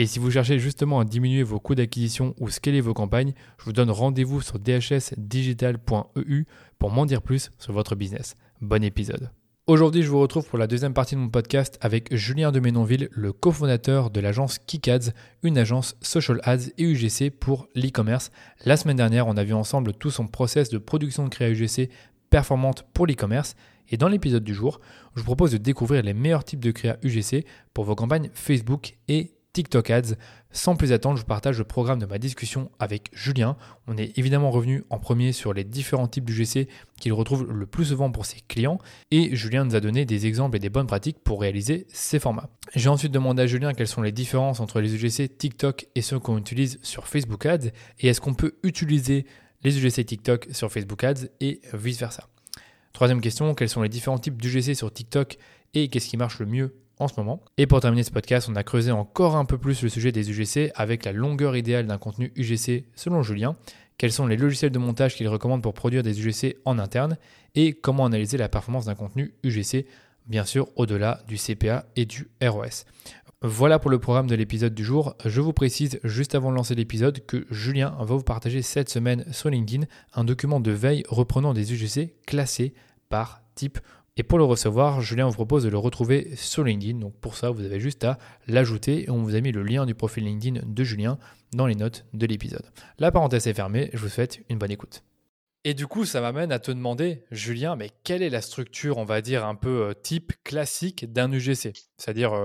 Et si vous cherchez justement à diminuer vos coûts d'acquisition ou scaler vos campagnes, je vous donne rendez-vous sur dhsdigital.eu pour m'en dire plus sur votre business. Bon épisode. Aujourd'hui, je vous retrouve pour la deuxième partie de mon podcast avec Julien de Ménonville, le cofondateur de l'agence KickAds, une agence social ads et UGC pour l'e-commerce. La semaine dernière, on a vu ensemble tout son process de production de créa UGC performante pour l'e-commerce. Et dans l'épisode du jour, je vous propose de découvrir les meilleurs types de créa UGC pour vos campagnes Facebook et TikTok Ads. Sans plus attendre, je partage le programme de ma discussion avec Julien. On est évidemment revenu en premier sur les différents types d'UGC qu'il retrouve le plus souvent pour ses clients et Julien nous a donné des exemples et des bonnes pratiques pour réaliser ces formats. J'ai ensuite demandé à Julien quelles sont les différences entre les UGC TikTok et ceux qu'on utilise sur Facebook Ads et est-ce qu'on peut utiliser les UGC TikTok sur Facebook Ads et vice versa. Troisième question, quels sont les différents types d'UGC sur TikTok et qu'est-ce qui marche le mieux ce moment. Et pour terminer ce podcast, on a creusé encore un peu plus le sujet des UGC avec la longueur idéale d'un contenu UGC selon Julien, quels sont les logiciels de montage qu'il recommande pour produire des UGC en interne et comment analyser la performance d'un contenu UGC, bien sûr au-delà du CPA et du ROS. Voilà pour le programme de l'épisode du jour. Je vous précise juste avant de lancer l'épisode que Julien va vous partager cette semaine sur LinkedIn un document de veille reprenant des UGC classés par type et pour le recevoir, Julien vous propose de le retrouver sur LinkedIn. Donc pour ça, vous avez juste à l'ajouter on vous a mis le lien du profil LinkedIn de Julien dans les notes de l'épisode. La parenthèse est fermée, je vous souhaite une bonne écoute. Et du coup, ça m'amène à te demander, Julien, mais quelle est la structure, on va dire, un peu euh, type classique d'un UGC C'est-à-dire, euh,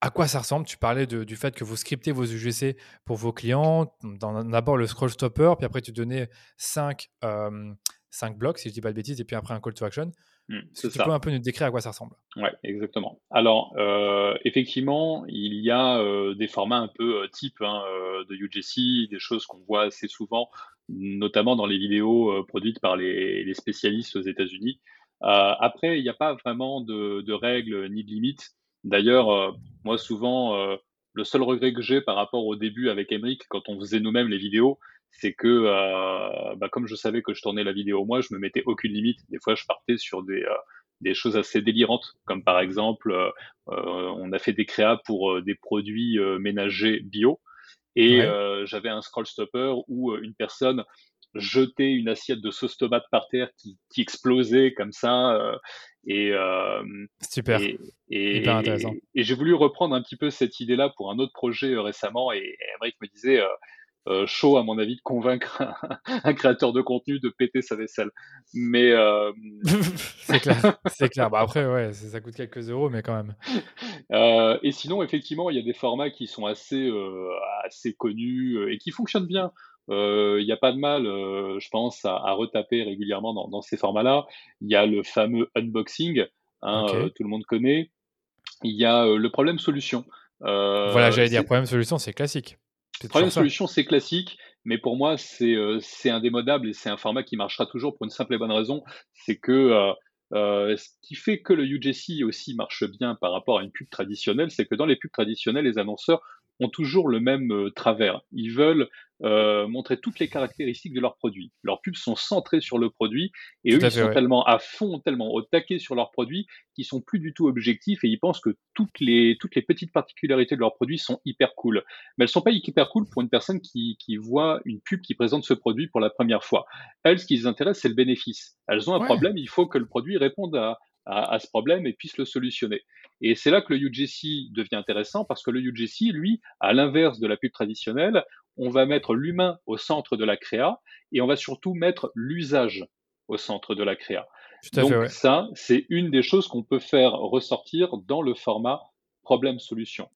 à quoi ça ressemble? Tu parlais du fait que vous scriptez vos UGC pour vos clients, d'abord le scroll stopper, puis après tu donnais 5, euh, blocs, si je ne dis pas de bêtises, et puis après un call to action. Mmh, tu peux un peu nous décrire à quoi ça ressemble Ouais, exactement. Alors, euh, effectivement, il y a euh, des formats un peu euh, type hein, de UGC, des choses qu'on voit assez souvent, notamment dans les vidéos produites par les, spécialistes aux États-Unis. après, il n'y a pas vraiment de, de, règles ni de limites. D'ailleurs, moi, souvent, le seul regret que j'ai par rapport au début avec Emric, quand on faisait nous-mêmes les vidéos, c'est que euh, bah, comme je savais que je tournais la vidéo moi, je me mettais aucune limite. Des fois, je partais sur des, euh, des choses assez délirantes, comme par exemple, euh, on a fait des créas pour des produits ménagers bio, et j'avais un scroll stopper où une personne jetait une assiette de sauce tomate par terre qui, qui explosait comme ça. et super, et, et, hyper intéressant. Et, j'ai voulu reprendre un petit peu cette idée-là pour un autre projet récemment. Et, et me disait euh, chaud, à mon avis, de convaincre un, créateur de contenu de péter sa vaisselle. Mais euh... c'est clair, c'est clair. Bah après, ouais, ça coûte quelques euros, mais quand même. Euh, et sinon, effectivement, il y a des formats qui sont assez, assez connus et qui fonctionnent bien. Il n'y a pas de mal, je pense, à, à retaper régulièrement dans, dans ces formats-là. Il y a le fameux unboxing, hein, tout le monde connaît. Il y a le problème solution. voilà, j'allais dire problème solution, c'est classique. Problème solution, c'est classique, mais pour moi, euh, c'est indémodable et c'est un format qui marchera toujours pour une simple et bonne raison, c'est que euh, euh, ce qui fait que le UGC aussi marche bien par rapport à une pub traditionnelle, c'est que dans les pubs traditionnelles, les annonceurs ont toujours le même euh, travers. Ils veulent euh, montrer toutes les caractéristiques de leurs produits. Leurs pubs sont centrées sur le produit et eux, ils sont tellement à fond, tellement au taquet sur leurs produits qu'ils sont plus du tout objectifs et ils pensent que toutes les, toutes les petites particularités de leurs produits sont hyper cool. Mais elles sont pas hyper cool pour une personne qui, qui voit une pub qui présente ce produit pour la première fois. Elles, ce qui les intéresse, c'est le bénéfice. Elles ont un problème, il faut que le produit réponde à, à, ce problème et puisse le solutionner. Et c'est là que le UGC devient intéressant parce que le UGC, lui, à l'inverse de la pub traditionnelle, on va mettre l'humain au centre de la créa et on va surtout mettre l'usage au centre de la créa. Donc ça, c'est une des choses qu'on peut faire ressortir dans le format problème-solution.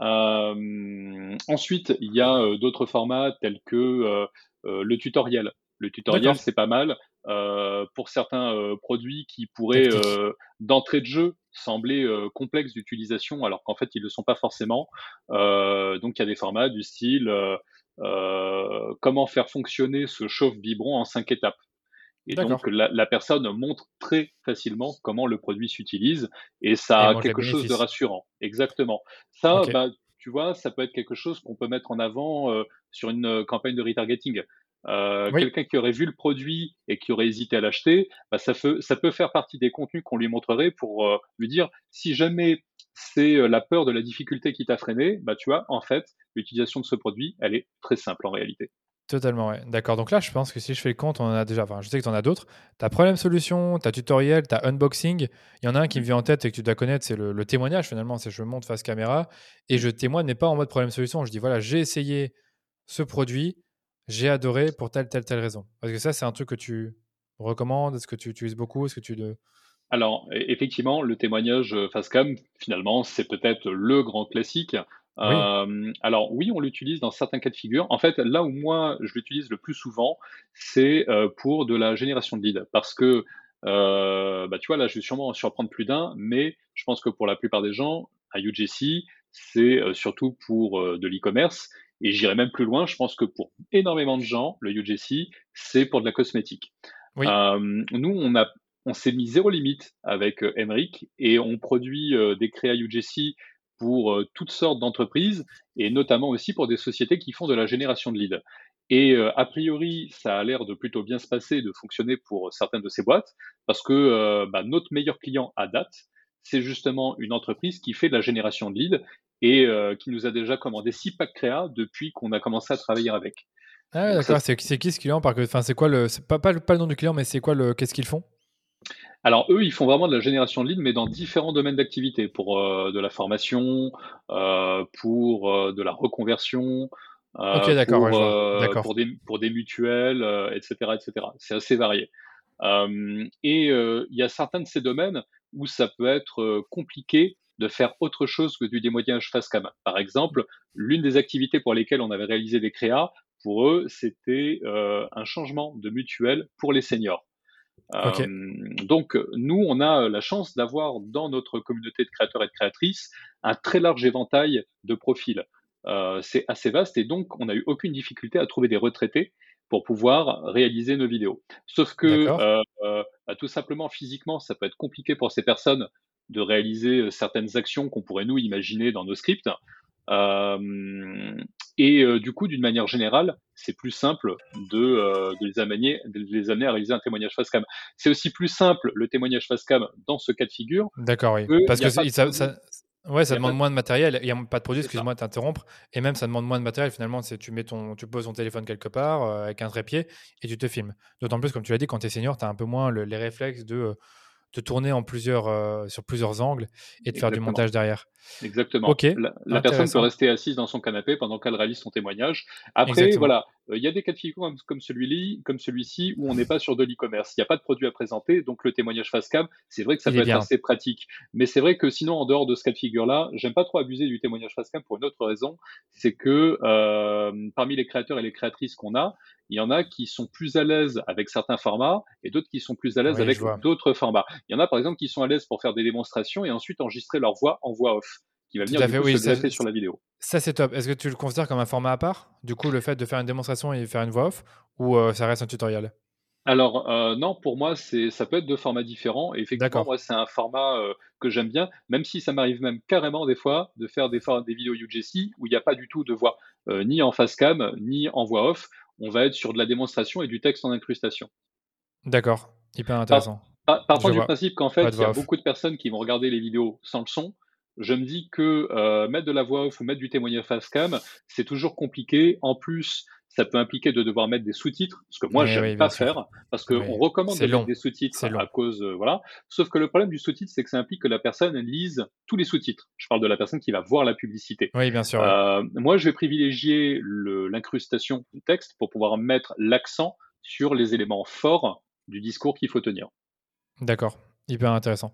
Euh, ensuite, il y a euh, d'autres formats tels que euh, le tutoriel. Le tutoriel, c'est pas mal pour certains produits qui pourraient, d'entrée de jeu, sembler complexes d'utilisation, alors qu'en fait, ils ne le sont pas forcément. donc, il y a des formats du style comment faire fonctionner ce chauffe biberon en cinq étapes. Et donc, la, personne montre très facilement comment le produit s'utilise et ça a quelque chose de rassurant. Exactement. Ça, bah, tu vois, ça peut être quelque chose qu'on peut mettre en avant euh, sur une euh, campagne de retargeting. Euh, quelqu'un qui aurait vu le produit et qui aurait hésité à l'acheter, bah, ça, ça, peut faire partie des contenus qu'on lui montrerait pour lui dire si jamais c'est la peur de la difficulté qui t'a freiné, bah, tu vois, en fait, l'utilisation de ce produit, elle est très simple en réalité. Totalement, ouais. D'accord. Donc là, je pense que si je fais le compte, on en a déjà. Enfin, je sais que tu en as d'autres. Tu as problème-solution, tu as tutoriel, tu as unboxing. Il y en a un qui me vient en tête et que tu dois connaître, c'est le, témoignage finalement. C'est je monte face caméra et je témoigne, mais pas en mode problème-solution. Je dis voilà, j'ai essayé ce produit, j'ai adoré pour telle, telle, telle raison. Parce que ça, c'est un truc que tu recommandes? Est-ce que tu utilises beaucoup? Est-ce que tu. De... Alors, e-, effectivement, le témoignage euh, face cam, finalement, c'est peut-être le grand classique. Euh, alors oui, on l'utilise dans certains cas de figure. En fait, là où moi je l'utilise le plus souvent, c'est euh, pour de la génération de leads, parce que euh, bah, tu vois là, je vais sûrement en surprendre plus d'un, mais je pense que pour la plupart des gens, à UGC, c'est surtout pour de l'e-commerce. Et j'irai même plus loin, je pense que pour énormément de gens, le UGC, c'est pour de la cosmétique. nous, on a on s'est mis zéro limite avec Emric et on produit des créas UGC pour euh, toutes sortes d'entreprises et notamment aussi pour des sociétés qui font de la génération de leads. Et euh, a priori, ça a l'air de plutôt bien se passer, de fonctionner pour certaines de ces boîtes, parce que euh, bah, notre meilleur client à date, c'est justement une entreprise qui fait de la génération de leads et qui nous a déjà commandé six packs créa depuis qu'on a commencé à travailler avec. Ah d'accord, c'est qui ce client? Enfin, c'est quoi le, pas, pas, pas, le nom du client, mais c'est quoi le, qu'est-ce qu'ils font? Alors eux, ils font vraiment de la génération de leads, mais dans différents domaines d'activité, pour euh, de la formation, euh, pour euh, de la reconversion, pour, pour, des, pour des mutuelles, etc., etc. C'est assez varié. et il y a certains de ces domaines où ça peut être compliqué de faire autre chose que du démoignage face cam. Par exemple, l'une des activités pour lesquelles on avait réalisé des créas, pour eux, c'était un changement de mutuelle pour les seniors. Euh, donc, nous, on a la chance d'avoir dans notre communauté de créateurs et de créatrices un très large éventail de profils. Euh, c'est assez vaste et donc on n'a eu aucune difficulté à trouver des retraités pour pouvoir réaliser nos vidéos. Sauf que euh, bah, tout simplement physiquement, ça peut être compliqué pour ces personnes de réaliser certaines actions qu'on pourrait nous imaginer dans nos scripts. Euh, et euh, du coup, d'une manière générale, c'est plus simple de, euh, de, les amener, de les amener à réaliser un témoignage face cam. C'est aussi plus simple le témoignage face cam dans ce cas de figure. D'accord, oui. Parce que ça, ça, ouais, ça demande moins de matériel. Il n'y a pas de produit, excuse-moi de t'interrompre. Et même, ça demande moins de matériel. Finalement, c'est tu mets ton, tu poses ton téléphone quelque part avec un trépied et tu te filmes. D'autant plus, comme tu l'as dit, quand tu es senior, tu as un peu moins les réflexes de de tourner en plusieurs, euh, sur plusieurs angles et de faire du montage derrière. Exactement. Ok. La, personne peut rester assise dans son canapé pendant qu'elle réalise son témoignage. Après, voilà, euh, il y a des cas de figure comme, celui-ci, comme celui-ci où on n'est pas sur de l'e-commerce. Il n'y a pas de produit à présenter, donc le témoignage face cam, c'est vrai que ça peut être assez pratique. Mais c'est vrai que sinon, en dehors de ce cas de figure-là, j'aime pas trop abuser du témoignage face cam pour une autre raison, c'est que euh, parmi les créateurs et les créatrices qu'on a, il y en a qui sont plus à l'aise avec certains formats et d'autres qui sont plus à l'aise avec d'autres formats. Il y en a par exemple qui sont à l'aise pour faire des démonstrations et ensuite enregistrer leur voix en voix off qui va venir du se sur la vidéo. Ça c'est top. Est-ce que tu le considères comme un format à part? Du coup, le fait de faire une démonstration et faire une voix off ou euh, ça reste un tutoriel? Alors euh, non, pour moi, c'est ça peut être deux formats différents. Et effectivement, moi, c'est un format euh, que j'aime bien, même si ça m'arrive même carrément des fois de faire des, des vidéos UGC où il n'y a pas du tout de voix, ni en face cam, ni en voix off on va être sur de la démonstration et du texte en incrustation. D'accord, hyper intéressant. Par, par, du principe qu'en fait, il y a beaucoup de personnes qui vont regarder les vidéos sans le son. Je me dis que euh, mettre de la voix off ou mettre du témoignage face cam, c'est toujours compliqué. En plus, ça peut impliquer de devoir mettre des sous-titres, ce que moi, je n'aime pas faire, parce qu'on recommande de mettre des sous-titres à cause, euh, voilà. Sauf que le problème du sous-titre, c'est que ça implique que la personne lise tous les sous-titres. Je parle de la personne qui va voir la publicité. Oui, bien sûr. Euh, moi, je vais privilégier l'incrustation du texte pour pouvoir mettre l'accent sur les éléments forts du discours qu'il faut tenir. D'accord, hyper intéressant.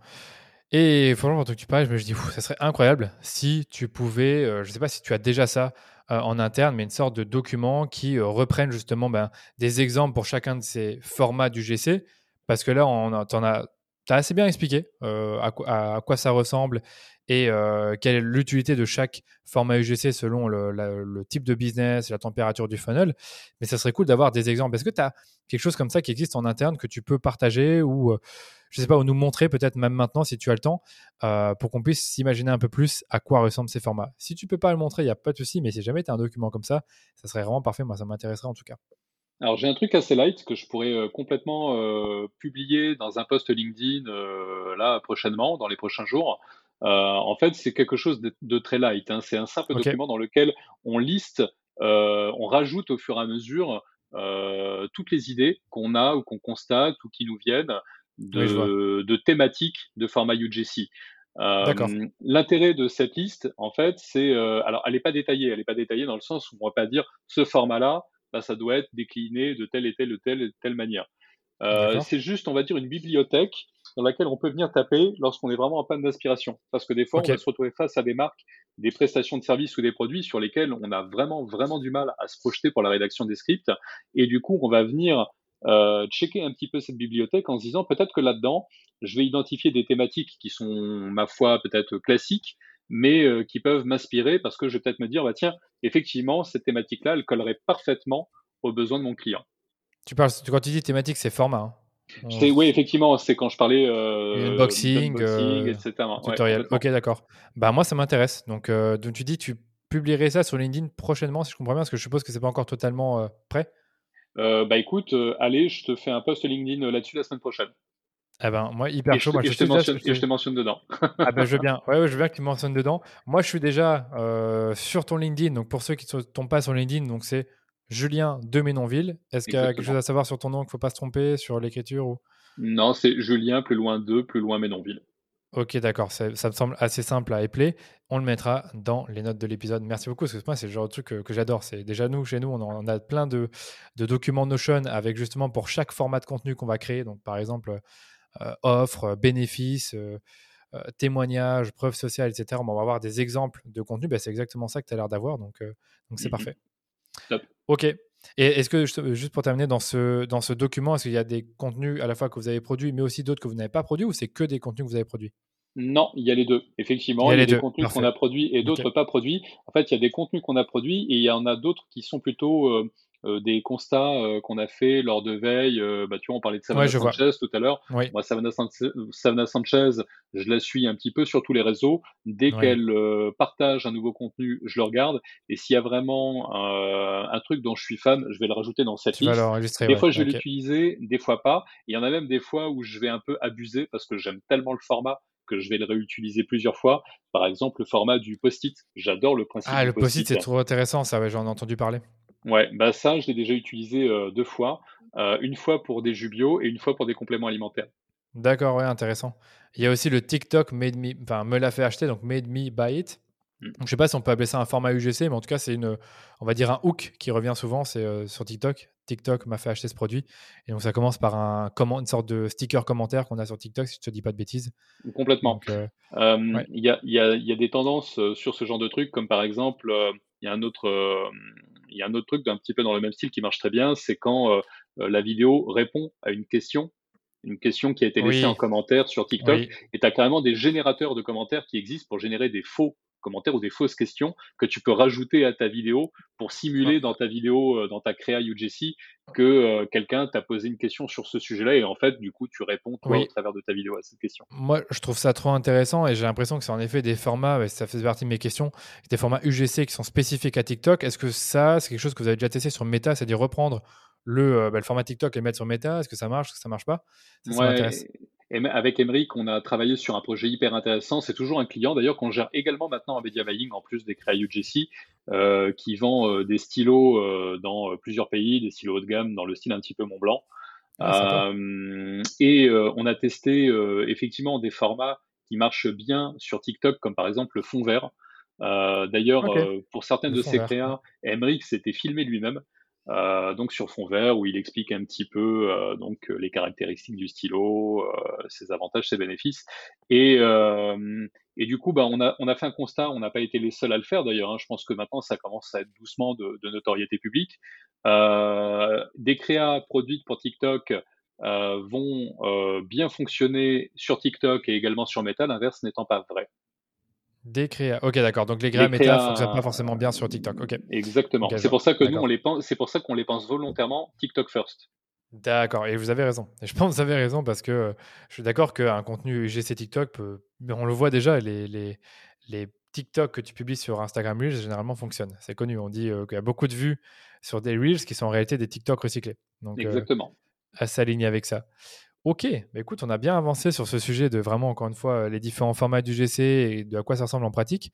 Et franchement, quand tu parles, je me dis, ça serait incroyable si tu pouvais, euh, je ne sais pas si tu as déjà ça euh, en interne, mais une sorte de document qui euh, reprenne justement ben, des exemples pour chacun de ces formats du GC. Parce que là, on tu as assez bien expliqué à, quoi ça ressemble et quelle est l'utilité de chaque format UGC selon le, type de business la température du funnel. Mais ça serait cool d'avoir des exemples. Est-ce que tu as quelque chose comme ça qui existe en interne que tu peux partager ou je sais pas, ou nous montrer peut-être même maintenant si tu as le temps, euh, pour qu'on puisse s'imaginer un peu plus à quoi ressemblent ces formats? Si tu peux pas le montrer, il n'y a pas de souci, mais si jamais tu as un document comme ça, ça serait vraiment parfait. Moi, ça m'intéresserait en tout cas. Alors j'ai un truc assez light que je pourrais euh, complètement euh, publier dans un post LinkedIn là prochainement, dans les prochains jours. En fait, c'est quelque chose de, très light. Hein. C'est un simple document dans lequel on liste, on rajoute au fur et à mesure toutes les idées qu'on a ou qu'on constate ou qui nous viennent de, thématiques de format UGC. Euh, l'intérêt de cette liste, en fait, c'est, euh, alors, elle n'est pas détaillée, elle n'est pas détaillée dans le sens où on ne va pas dire ce format-là, bah, ça doit être décliné de telle et telle et telle, telle manière. Euh, c'est juste, on va dire, une bibliothèque dans laquelle on peut venir taper lorsqu'on est vraiment en panne d'inspiration. Parce que des fois, on va se retrouver face à des marques, des prestations de services ou des produits sur lesquels on a vraiment, vraiment du mal à se projeter pour la rédaction des scripts. Et du coup, on va venir euh, checker un petit peu cette bibliothèque en se disant peut-être que là-dedans, je vais identifier des thématiques qui sont, ma foi, peut-être classiques, mais euh, qui peuvent m'inspirer parce que je vais peut-être me dire, bah, tiens, effectivement, cette thématique-là, elle collerait parfaitement aux besoins de mon client. Tu parles, quand tu dis thématique, c'est format. Hein. Oui, effectivement, c'est quand je parlais euh, unboxing, euh, etc. Tutoriel. ok, d'accord. Bah moi, ça m'intéresse. Donc, donc, tu dis, tu publierais ça sur LinkedIn prochainement, si je comprends bien, parce que je suppose que c'est pas encore totalement prêt. Euh, bah écoute, euh, allez, je te fais un post LinkedIn euh, là-dessus la semaine prochaine. Eh ben, moi, hyper chaud. Je, moi, je, te mentionne, je, te mentionne, dedans. ah ben, je veux bien. Ouais, je veux bien que tu mentionnes dedans. Moi, je suis déjà sur ton LinkedIn. Donc, pour ceux qui ne tombent pas sur LinkedIn, donc c'est Julien de Ménonville. Est-ce qu'il y a quelque chose à savoir sur ton nom qu'il ne faut pas se tromper sur l'écriture ou... Non, c'est Julien, plus loin de, plus loin Ménonville. Ok, d'accord. Ça, me semble assez simple à épeler. On le mettra dans les notes de l'épisode. Merci beaucoup, parce que moi, c'est le genre de truc que, j'adore. C'est déjà nous, chez nous, on, a plein de, documents Notion avec justement pour chaque format de contenu qu'on va créer. Donc, par exemple, euh, offres, bénéfices, euh, euh, témoignages, preuves sociales, etc. On va avoir des exemples de contenu. Bah, c'est exactement ça que tu as l'air d'avoir. Donc, donc c'est mmh parfait. Ok. Et est-ce que, juste pour terminer, dans ce, dans ce document, est-ce qu'il y a des contenus à la fois que vous avez produits, mais aussi d'autres que vous n'avez pas produits, ou c'est que des contenus que vous avez produits? Non, il y a les deux. Effectivement, il y a, des contenus qu'on a produits et d'autres pas produits. En fait, il y a des contenus qu'on a produits et il y en a d'autres qui sont plutôt euh, euh, des constats euh, qu'on a fait lors de veille. Euh, bah, tu vois, on parlait de Savannah Sanchez tout à l'heure. Moi, Savannah, Sanchez, je la suis un petit peu sur tous les réseaux. Dès qu'elle partage un nouveau contenu, je le regarde. Et s'il y a vraiment un truc dont je suis fan, je vais le rajouter dans cette liste. Des fois, je vais l'utiliser, des fois pas. Il y en a même des fois où je vais un peu abuser parce que j'aime tellement le format que je vais le réutiliser plusieurs fois. Par exemple, le format du post-it. J'adore le principe. Ah, le post-it, c'est trop intéressant, ça, j'en ai entendu parler. Ouais, bah ça, je l'ai déjà utilisé euh, deux fois. Euh, une fois pour des jus bio et une fois pour des compléments alimentaires. D'accord, ouais, intéressant. Il y a aussi le TikTok made me, enfin, me l'a fait acheter, donc made me buy it. Mm. Donc, je sais pas si on peut appeler ça un format UGC, mais en tout cas, c'est une, on va dire un hook qui revient souvent, c'est euh, sur TikTok. TikTok m'a fait acheter ce produit. Et donc, ça commence par un, comment, une sorte de sticker commentaire qu'on a sur TikTok, si je te dis pas de bêtises. Complètement. Il y, a, y, a, y, a, des tendances sur ce genre de trucs, comme par exemple, il y a un autre, il y a un autre truc d'un petit peu dans le même style qui marche très bien, c'est quand euh, euh, la vidéo répond à une question, une question qui a été laissée en commentaire sur TikTok, et tu as carrément des générateurs de commentaires qui existent pour générer des faux commentaires ou des fausses questions que tu peux rajouter à ta vidéo pour simuler dans ta vidéo, euh, dans ta créa UGC, que euh, quelqu'un t'a posé une question sur ce sujet-là et en fait, du coup, tu réponds toi au travers de ta vidéo à cette question. Moi, je trouve ça trop intéressant et j'ai l'impression que c'est en effet des formats, ça fait partie de mes questions, des formats UGC qui sont spécifiques à TikTok. Est-ce que ça, c'est quelque chose que vous avez déjà testé sur Meta, c'est-à-dire reprendre le, euh, bah, le, format TikTok et le mettre sur Meta? Est-ce que ça marche? Est-ce que ça marche pas? Ça, avec Emeric, on a travaillé sur un projet hyper intéressant. C'est toujours un client, d'ailleurs, qu'on gère également maintenant en media buying, en plus des créa UGC, qui vend des stylos dans plusieurs pays, des stylos haut de gamme dans le style un petit peu Mont Blanc. Ah, et on a testé effectivement des formats qui marchent bien sur TikTok, comme par exemple le fond vert. D'ailleurs, pour certaines de ses créas, Emeric s'était filmé lui-même. Euh, donc sur fond vert où il explique un petit peu euh, donc les caractéristiques du stylo, euh, ses avantages, ses bénéfices. Et, du coup, bah, on, a, fait un constat, on n'a pas été les seuls à le faire d'ailleurs. Hein. je pense que maintenant ça commence à être doucement de, de notoriété publique. des créas produites pour TikTok vont bien fonctionner sur TikTok et également sur Meta, l'inverse n'étant pas vrai. Des créas. Ok, d'accord. Donc les créas méta ne fonctionnent pas forcément bien sur TikTok. Ok. Exactement. c'est pour ça que nous on les pense. C'est pour ça qu'on les pense volontairement TikTok first. D'accord. Et vous avez raison. Et je pense que vous avez raison parce que euh, je suis d'accord qu'un contenu UGC TikTok peut. On le voit déjà. Les, les, les TikTok que tu publies sur Instagram Reels généralement fonctionnent. C'est connu. On dit euh, qu'il y a beaucoup de vues sur des Reels qui sont en réalité des TikTok recyclés. Donc, euh, Exactement. à s'aligner avec ça. Ok, bah, écoute, on a bien avancé sur ce sujet de vraiment, encore une fois, les différents formats d'UGC et de à quoi ça ressemble en pratique.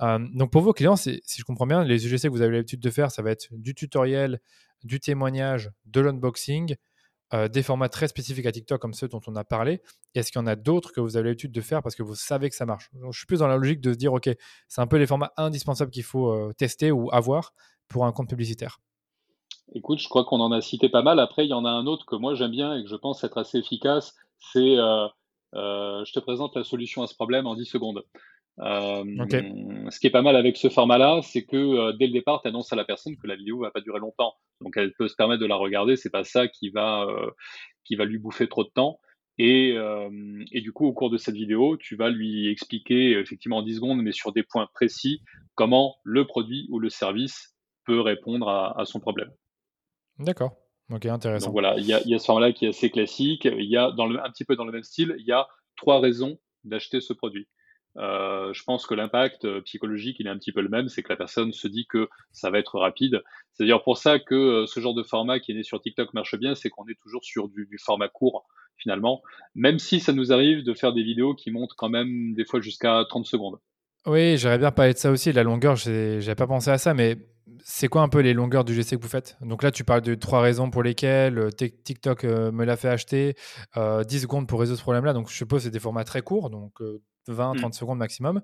donc pour vos clients, si je comprends bien, les UGC que vous avez l'habitude de faire, ça va être du tutoriel, du témoignage, de l'unboxing, des formats très spécifiques à TikTok comme ceux dont on a parlé. Est-ce qu'il y en a d'autres que vous avez l'habitude de faire parce que vous savez que ça marche? Je suis plus dans la logique de se dire, ok, c'est un peu les formats indispensables qu'il faut tester ou avoir pour un compte publicitaire. Écoute, je crois qu'on en a cité pas mal. Après, il y en a un autre que moi j'aime bien et que je pense être assez efficace. C'est euh, euh, je te présente la solution à ce problème en 10 secondes. Euh, ce qui est pas mal avec ce format-là, c'est que dès le départ, tu annonces à la personne que la vidéo va pas durer longtemps. Donc elle peut se permettre de la regarder. C'est pas ça qui va, qui va lui bouffer trop de temps. Et, et, du coup, au cours de cette vidéo, tu vas lui expliquer effectivement en 10 secondes, mais sur des points précis, comment le produit ou le service peut répondre à son problème. D'accord. Ok, intéressant. Donc voilà, il y a, y a ce format-là qui est assez classique. Il y a dans le, un petit peu dans le même style, il y a trois raisons d'acheter ce produit. Euh, je pense que l'impact euh, psychologique, il est un petit peu le même, c'est que la personne se dit que ça va être rapide. C'est d'ailleurs pour ça que euh, ce genre de format qui est né sur TikTok marche bien, c'est qu'on est toujours sur du, du, format court finalement, même si ça nous arrive de faire des vidéos qui montent quand même des fois jusqu'à 30 secondes. Oui, j'aurais bien parlé de ça aussi, la longueur, j'avais pas pensé à ça, mais c'est quoi un peu les longueurs du GC que vous faites? Donc là, tu parles de trois raisons pour lesquelles euh, TikTok euh, me l'a fait acheter, 10 euh, secondes pour résoudre ce problème-là. Donc je suppose que c'est des formats très courts, donc 20-30 mmh. secondes maximum.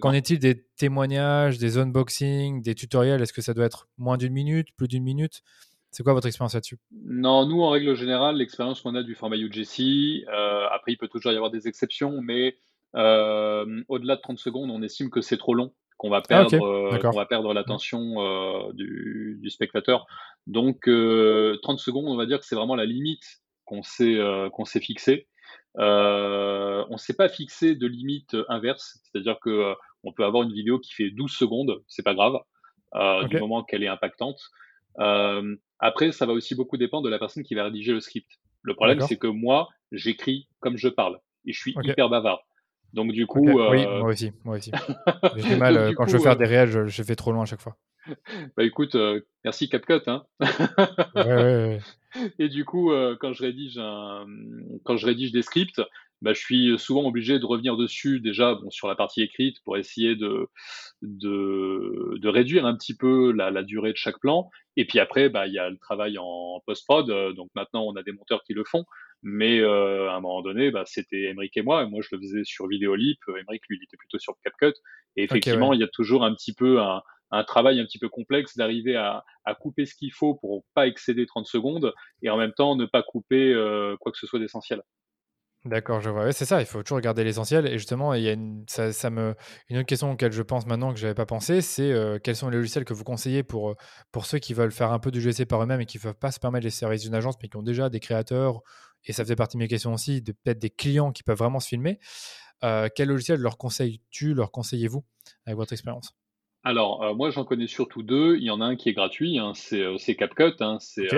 Qu'en est-il des témoignages, des unboxings, des tutoriels? Est-ce que ça doit être moins d'une minute, plus d'une minute? C'est quoi votre expérience là-dessus? Non, nous, en règle générale, l'expérience qu'on a du format UGC, après, il peut toujours y avoir des exceptions, mais au-delà de 30 secondes, on estime que c'est trop long qu'on va ah, perdre, euh, va perdre l'attention euh, du, spectateur. Donc 30 euh, secondes, on va dire que c'est vraiment la limite qu'on s'est qu'on s'est fixé. on ne s'est pas fixé de limite inverse, c'est-à-dire que on peut avoir une vidéo qui fait 12 secondes, c'est pas grave, du moment qu'elle est impactante. après, ça va aussi beaucoup dépendre de la personne qui va rédiger le script. Le problème, c'est que moi, j'écris comme je parle et je suis hyper bavard. Donc du coup, oui, euh, moi aussi, moi aussi. J'ai mal euh, quand je veux faire des réels, je, je, fais trop loin à chaque fois. Bah écoute, euh, merci CapCut. Hein. ouais, ouais, Et du coup, quand je rédige un, quand je rédige des scripts, bah, je suis souvent obligé de revenir dessus déjà bon, sur la partie écrite pour essayer de, de, de réduire un petit peu la, la, durée de chaque plan. Et puis après, bah, il y a le travail en post-prod. Donc maintenant, on a des monteurs qui le font. Mais euh, à un moment donné, bah, c'était Emric et moi. Et moi, je le faisais sur Vidéolip. Emric, lui, il était plutôt sur CapCut. Et effectivement, il y a toujours un petit peu un, un travail un petit peu complexe d'arriver à, à, couper ce qu'il faut pour pas excéder 30 secondes et en même temps ne pas couper euh, quoi que ce soit d'essentiel. D'accord, je vois. c'est ça, il faut toujours regarder l'essentiel. Et justement, il y a une, autre question auquel je pense maintenant que je n'avais pas pensé, c'est euh, quels sont les logiciels que vous conseillez pour, pour ceux qui veulent faire un peu du GC par eux-mêmes et qui ne peuvent pas se permettre les services d'une agence, mais qui ont déjà des créateurs et ça faisait partie de mes questions aussi, de peut-être des clients qui peuvent vraiment se filmer. Euh, quel logiciel leur conseilles-tu, leur conseillez-vous avec votre expérience? Alors, euh, moi, j'en connais surtout deux. Il y en a un qui est gratuit, hein, c'est, euh, CapCut. Hein, c'est,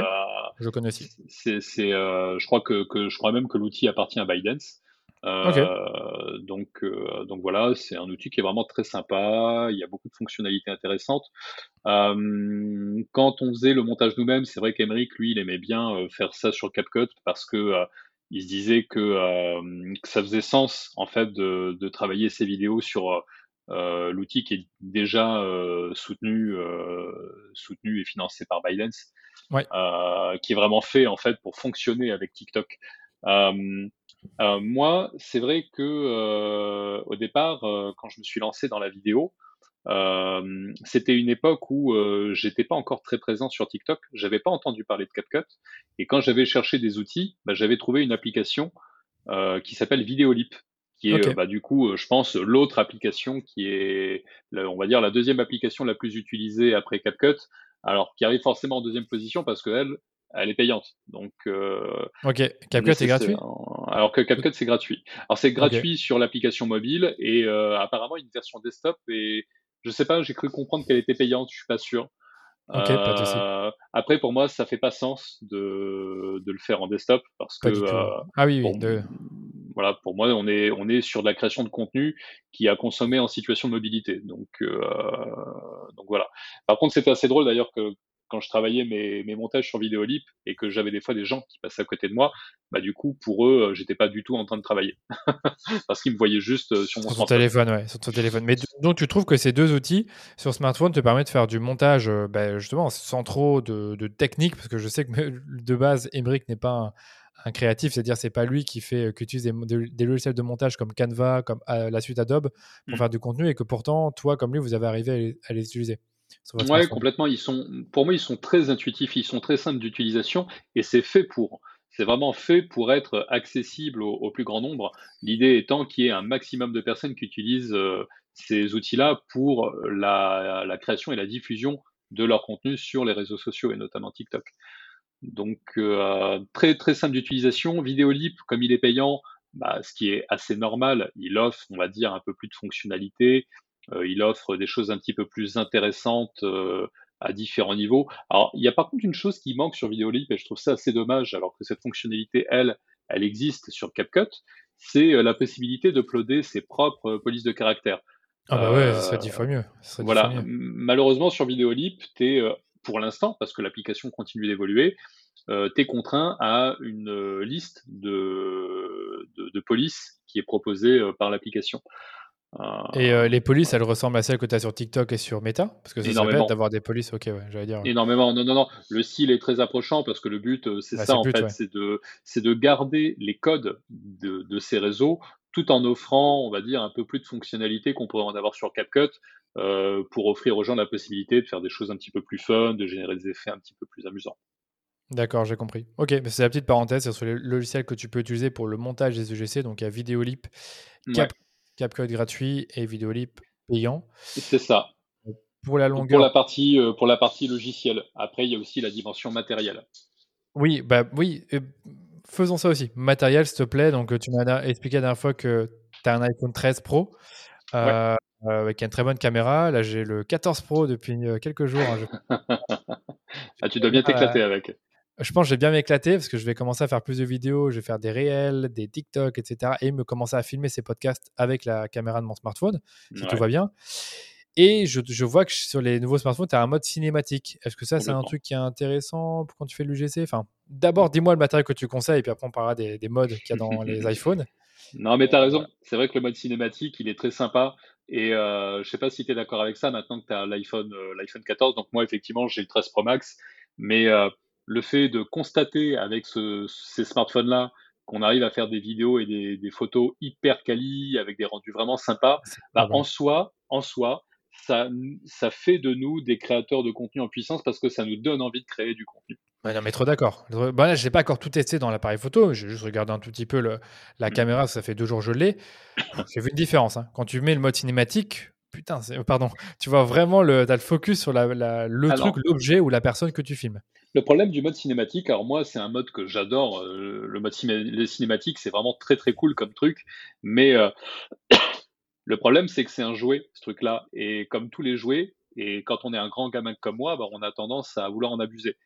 je connais aussi. C'est, je, crois que, que, je crois même que l'outil appartient à ByteDance. Euh, donc, euh, donc voilà, c'est un outil qui est vraiment très sympa. Il y a beaucoup de fonctionnalités intéressantes. Euh, quand on faisait le montage nous-mêmes, c'est vrai qu'Emeric, lui, il aimait bien faire ça sur CapCut parce que il se disait que, que, ça faisait sens en fait de, de travailler ces vidéos sur l'outil qui est déjà soutenu, soutenu et financé par Binance, qui est vraiment fait en fait pour fonctionner avec TikTok. moi, c'est vrai que au départ, quand je me suis lancé dans la vidéo, euh, c'était une époque où euh, j'étais pas encore très présent sur TikTok, j'avais pas entendu parler de CapCut, et quand j'avais cherché des outils, bah, j'avais trouvé une application euh, qui s'appelle Videolip, qui est bah, du coup, je pense, l'autre application qui est, on va dire, la deuxième application la plus utilisée après CapCut, alors qui arrive forcément en deuxième position parce qu'elle, elle est payante. Donc, ok, CapCut est gratuit? Alors que CapCut c'est gratuit. Alors c'est gratuit sur l'application mobile et apparemment une version desktop est je sais pas, j'ai cru comprendre qu'elle était payante, je suis pas sûr. euh, après, pour moi, ça fait pas sens de, de le faire en desktop parce que euh, ah oui, oui voilà, pour moi, on est on est sur de la création de contenu qui a consommé en situation de mobilité. Donc euh, donc voilà. Par contre, c'était assez drôle d'ailleurs que quand je travaillais mes, mes montages sur Vidéolip et que j'avais des fois des gens qui passaient à côté de moi, bah du coup pour eux, euh, j'étais pas du tout en train de travailler parce qu'ils me voyaient juste euh, sur mon sur téléphone, ouais, sur ton téléphone. Mais donc tu trouves que ces deux outils sur smartphone te permettent de faire du montage, bah, justement sans trop de, de, technique, parce que je sais que de base, Emmerich n'est pas un, créatif, c'est-à-dire c'est pas lui qui fait qui utilise des, logiciels de montage comme Canva, comme la suite Adobe pour mmh. faire du contenu et que pourtant toi comme lui vous avez arrivé à les utiliser. Ouais, complètement. Ils sont, pour moi, ils sont très intuitifs, ils sont très simples d'utilisation et c'est fait pour. C'est vraiment fait pour être accessible au, plus grand nombre. L'idée étant qu'il y ait un maximum de personnes qui utilisent euh, ces outils-là pour la, création et la diffusion de leur contenu sur les réseaux sociaux et notamment TikTok. Donc euh, très très simple d'utilisation. Vidéolip, comme il est payant, bah, ce qui est assez normal, il offre, on va dire, un peu plus de fonctionnalités, euh, il offre des choses un petit peu plus intéressantes euh, à différents niveaux. Alors, il y a par contre une chose qui manque sur Videolip et je trouve ça assez dommage, alors que cette fonctionnalité, elle, elle existe sur CapCut, c'est euh, la possibilité d'uploader ses propres polices de caractère. Ah bah ouais, ça dit fois mieux. voilà, malheureusement sur Videolip, tu es, pour l'instant, parce que l'application continue d'évoluer, tu es contraint à une liste de, de, de polices qui est proposée par l'application. Et euh, les polices, elles ressemblent à celles que tu as sur TikTok et sur Meta? Parce que ça bête d'avoir des polices, ok, ouais, j'allais dire. Énormément, non, non, non. Le style est très approchant parce que le but, euh, c'est bah, ça en fait, c'est de, de garder les codes de, de, ces réseaux tout en offrant, on va dire, un peu plus de fonctionnalités qu'on pourrait en avoir sur CapCut euh, pour offrir aux gens la possibilité de faire des choses un petit peu plus fun, de générer des effets un petit peu plus amusants. D'accord, j'ai compris. Ok, c'est la petite parenthèse, sur les logiciels que tu peux utiliser pour le montage des EGC, donc il y a Videolip, Cap CapCut gratuit et Videolip payant. C'est ça. Pour la longueur. Pour la partie, euh, pour la partie logicielle. Après, il y a aussi la dimension matérielle. Oui, bah oui. faisons ça aussi. Matériel, s'il te plaît. Donc, tu m'as expliqué la dernière fois que tu as un iPhone 13 Pro. Euh, avec une très bonne caméra. Là, j'ai le 14 Pro depuis euh, quelques jours. Hein, ah, tu dois bien t'éclater avec je pense que je vais bien m'éclater parce que je vais commencer à faire plus de vidéos, je vais faire des réels, des TikTok, etc. Et me commencer à filmer ces podcasts avec la caméra de mon smartphone, si tout va bien. Et je, je, vois que sur les nouveaux smartphones, tu as un mode cinématique. Est-ce que ça, c'est un truc qui est intéressant quand tu fais l'UGC enfin, D'abord, dis-moi le matériel que tu conseilles, et puis après, on parlera des, des modes qu'il y a dans les iPhones. Non, mais tu as raison. C'est vrai que le mode cinématique, il est très sympa. Et euh, je sais pas si tu es d'accord avec ça maintenant que tu as l'iPhone euh, l'iPhone 14. Donc, moi, effectivement, j'ai le 13 Pro Max. Mais euh, le fait de constater avec ces smartphones-là qu'on arrive à faire des vidéos et des, photos hyper quali avec des rendus vraiment sympas, bah, en soi, en soi, ça, ça fait de nous des créateurs de contenu en puissance parce que ça nous donne envie de créer du contenu. non, mais trop d'accord. Bah je n'ai pas encore tout testé dans l'appareil photo. J'ai juste regardé un tout petit peu la mmh. caméra. Ça fait deux jours que je l'ai. J'ai vu une différence. Hein. Quand tu mets le mode cinématique, putain, pardon, tu vois vraiment le, as le focus sur la, le truc, l'objet ou la personne que tu filmes. Le problème du mode cinématique, alors moi c'est un mode que j'adore, euh, le mode cinématique c'est vraiment très très cool comme truc, mais euh, le problème c'est que c'est un jouet ce truc-là, et comme tous les jouets, et quand on est un grand gamin comme moi, bah, on a tendance à vouloir en abuser.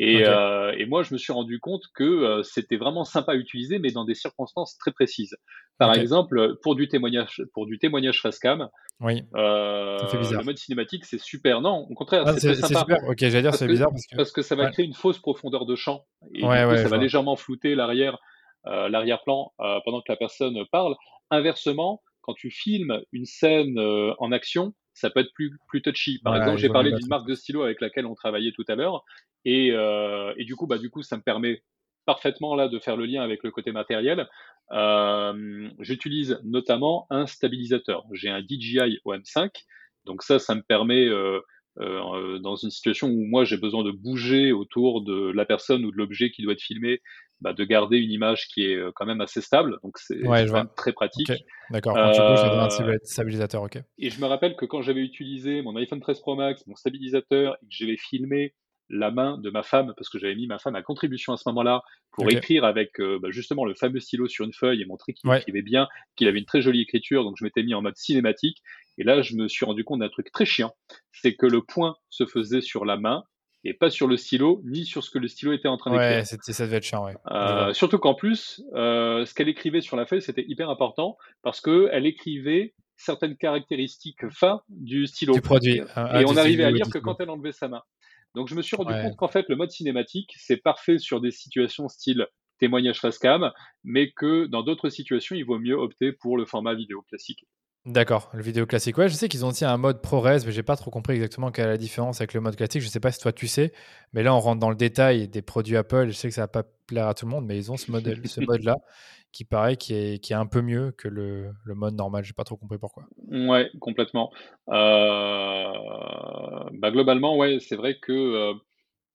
Euh, et, moi, je me suis rendu compte que euh, c'était vraiment sympa à utiliser, mais dans des circonstances très précises. Par exemple, pour du témoignage, pour du témoignage face cam, oui. Euh, le mode cinématique, c'est super. Non, au contraire, ah, c'est sympa. Super. Ok, j'allais dire c'est bizarre parce que... parce que ça va créer une fausse profondeur de champ et ça va légèrement flouter l'arrière. l'arrière-plan pendant que la personne parle. Inversement, quand tu filmes une scène en action, ça peut être plus, plus touchy. Par exemple, j'ai parlé d'une marque de stylo avec laquelle on travaillait tout à l'heure, et, et, du coup, bah, du coup, ça me permet parfaitement là de faire le lien avec le côté matériel. Euh, j'utilise notamment un stabilisateur. J'ai un DJI OM5, donc ça, ça me permet euh, euh, dans une situation où moi j'ai besoin de bouger autour de la personne ou de l'objet qui doit être filmé, bah, de garder une image qui est quand même assez stable. Donc c'est très pratique. D'accord. Quand tu bouges, ça un stabilisateur. Ok. Et je me rappelle que quand j'avais utilisé mon iPhone 13 Pro Max, mon stabilisateur, et que j'avais filmé la main de ma femme, parce que j'avais mis ma femme à contribution à ce moment-là, pour écrire avec euh, bah, justement le fameux stylo sur une feuille et montrer qu'il écrivait bien, qu'il avait une très jolie écriture, donc je m'étais mis en mode cinématique. Et là, je me suis rendu compte d'un truc très chiant, c'est que le point se faisait sur la main et pas sur le stylo, ni sur ce que le stylo était en train d'écrire. Ouais, ça devait être chiant, ouais. Euh, surtout qu'en plus, euh, ce qu'elle écrivait sur la feuille, c'était hyper important, parce qu'elle écrivait certaines caractéristiques fin du stylo. Du produit. Et ah, on arrivait à lire que quand elle enlevait sa main. Donc je me suis rendu compte qu'en fait, le mode cinématique, c'est parfait sur des situations style témoignage face cam, mais que dans d'autres situations, il vaut mieux opter pour le format vidéo classique. D'accord, le vidéo classique. Ouais, je sais qu'ils ont aussi un mode ProRes, mais j'ai pas trop compris exactement quelle est la différence avec le mode classique. Je sais pas si toi tu sais, mais là on rentre dans le détail des produits Apple. Je sais que ça va pas plaire à tout le monde, mais ils ont ce mode, ce mode-là qui paraît qui est, qui est un peu mieux que le, le mode normal. J'ai pas trop compris pourquoi. Ouais, complètement. Euh, bah, globalement, ouais, c'est vrai que euh,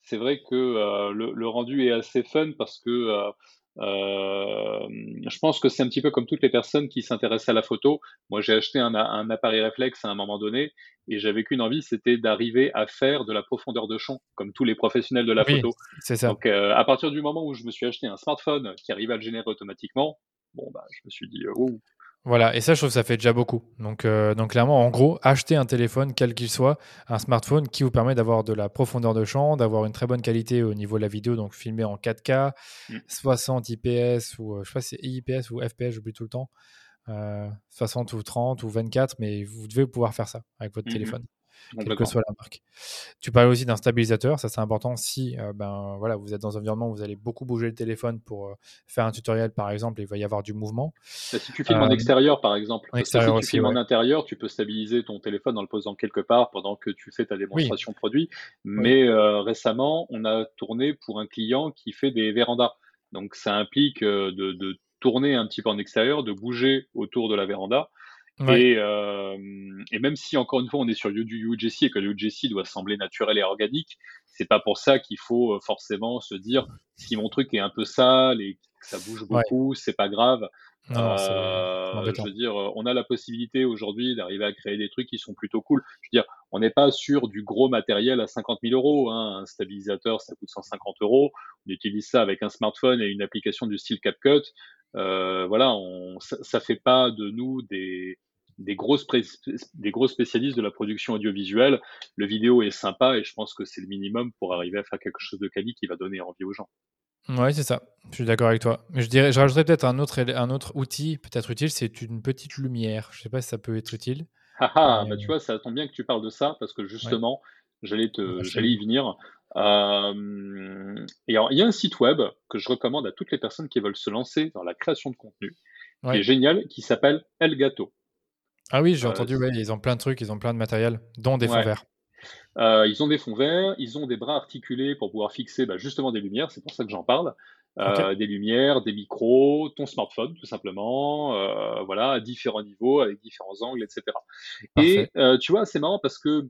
c'est vrai que euh, le, le, rendu est assez fun parce que euh, je pense que c'est un petit peu comme toutes les personnes qui s'intéressent à la photo. Moi, j'ai acheté un, un, appareil réflexe à un moment donné et j'avais qu'une envie, c'était d'arriver à faire de la profondeur de champ, comme tous les professionnels de la photo. C'est ça. Donc, euh, à partir du moment où je me suis acheté un smartphone qui arrivait à le générer automatiquement, bon, bah, je me suis dit, oh, voilà, et ça, je trouve que ça fait déjà beaucoup. Donc, euh, donc clairement, en gros, acheter un téléphone, quel qu'il soit, un smartphone qui vous permet d'avoir de la profondeur de champ, d'avoir une très bonne qualité au niveau de la vidéo, donc filmé en 4K, 60 IPS, ou euh, je sais pas si c'est IPS ou FPS, j'oublie tout le temps, 60 euh, ou 30 ou 24, mais vous devez pouvoir faire ça avec votre mmh téléphone quelle que soit la marque. Tu parles aussi d'un stabilisateur, ça c'est important si euh, ben, voilà, vous êtes dans un environnement où vous allez beaucoup bouger le téléphone pour euh, faire un tutoriel par exemple, et il va y avoir du mouvement. Bah, si tu filmes en euh, extérieur par exemple, en si tu filmes en intérieur, tu peux stabiliser ton téléphone en le posant quelque part pendant que tu fais ta démonstration produit. Mais récemment, on a tourné pour un client qui fait des vérandas. Donc ça implique de, de tourner un petit peu en extérieur, de bouger autour de la véranda. Et, euh, et, même si encore une fois on est sur du UGC et que le UGC doit sembler naturel et organique, c'est pas pour ça qu'il faut euh, forcément se dire si mon truc est un peu sale et que ça bouge beaucoup, c'est pas grave. euh, je veux dire, on a la possibilité aujourd'hui d'arriver à créer des trucs qui sont plutôt cool. Je veux dire, on n'est pas sur du gros matériel à 50 000 euros. Hein. Un stabilisateur, ça coûte 150 euros. On utilise ça avec un smartphone et une application du style CapCut. Euh, voilà, on, ça, ça, fait pas de nous des, des, grosses des gros spécialistes de la production audiovisuelle. Le vidéo est sympa et je pense que c'est le minimum pour arriver à faire quelque chose de quali qui va donner envie aux gens. Oui, c'est ça. Je suis d'accord avec toi. Mais je dirais, je rajouterais peut-être un autre, un autre outil, peut-être utile, c'est une petite lumière. Je sais pas si ça peut être utile. Ah, ah bah, tu vois, ça tombe bien que tu parles de ça parce que justement, j'allais te, j'allais y venir. Euh, et alors, il y a un site web que je recommande à toutes les personnes qui veulent se lancer dans la création de contenu, qui est génial, qui s'appelle Elgato. Ah oui, j'ai euh, entendu, ils ont plein de trucs, ils ont plein de matériel, dont des fonds verts. Euh, ils ont des fonds verts, ils ont des bras articulés pour pouvoir fixer bah, justement des lumières, c'est pour ça que j'en parle. Des lumières, des micros, ton smartphone tout simplement, voilà, à différents niveaux, avec différents angles, etc. Et tu vois, c'est marrant parce que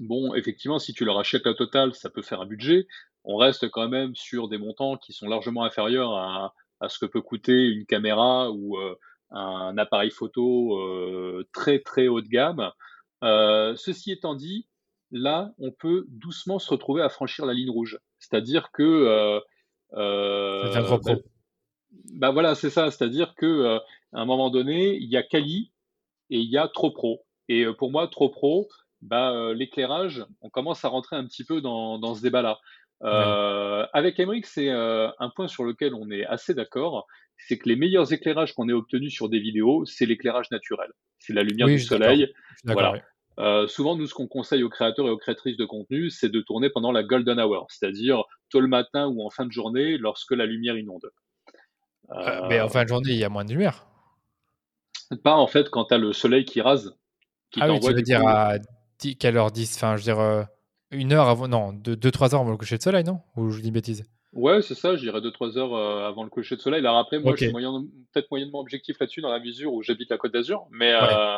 Bon, effectivement, si tu leur achètes la totale, ça peut faire un budget. On reste quand même sur des montants qui sont largement inférieurs à, ce que peut coûter une caméra ou euh, un appareil photo euh, très très haut de gamme. Euh, ceci étant dit, là, on peut doucement se retrouver à franchir la ligne rouge. C'est-à-dire que euh, bah, bah, voilà, c'est ça. C'est-à-dire que à un moment donné, il y a Kali et il y a trop pro. Et pour moi, trop pro, bah, euh, l'éclairage, on commence à rentrer un petit peu dans, dans ce débat-là. Euh, Avec Emmerich, c'est euh, un point sur lequel on est assez d'accord, c'est que les meilleurs éclairages qu'on ait obtenus sur des vidéos, c'est l'éclairage naturel. C'est la lumière du soleil. Voilà. Souvent, nous, ce qu'on conseille aux créateurs et aux créatrices de contenu, c'est de tourner pendant la golden hour, c'est-à-dire tôt le matin ou en fin de journée, lorsque la lumière inonde. mais en fin de journée, il y a moins de lumière. Pas en fait quand tu as le soleil qui rase. Qui ah oui, tu veux dire à quelle heure 10 Enfin, je veux dire, une heure avant. Non, 2-3 heures avant le coucher de soleil, non? Ou je dis bêtise? Ouais, c'est ça, je dirais 2-3 heures euh, avant le coucher de soleil. Alors après, moi, je suis moyen, peut-être moyennement objectif là-dessus dans la mesure où j'habite la Côte d'Azur, mais... Euh,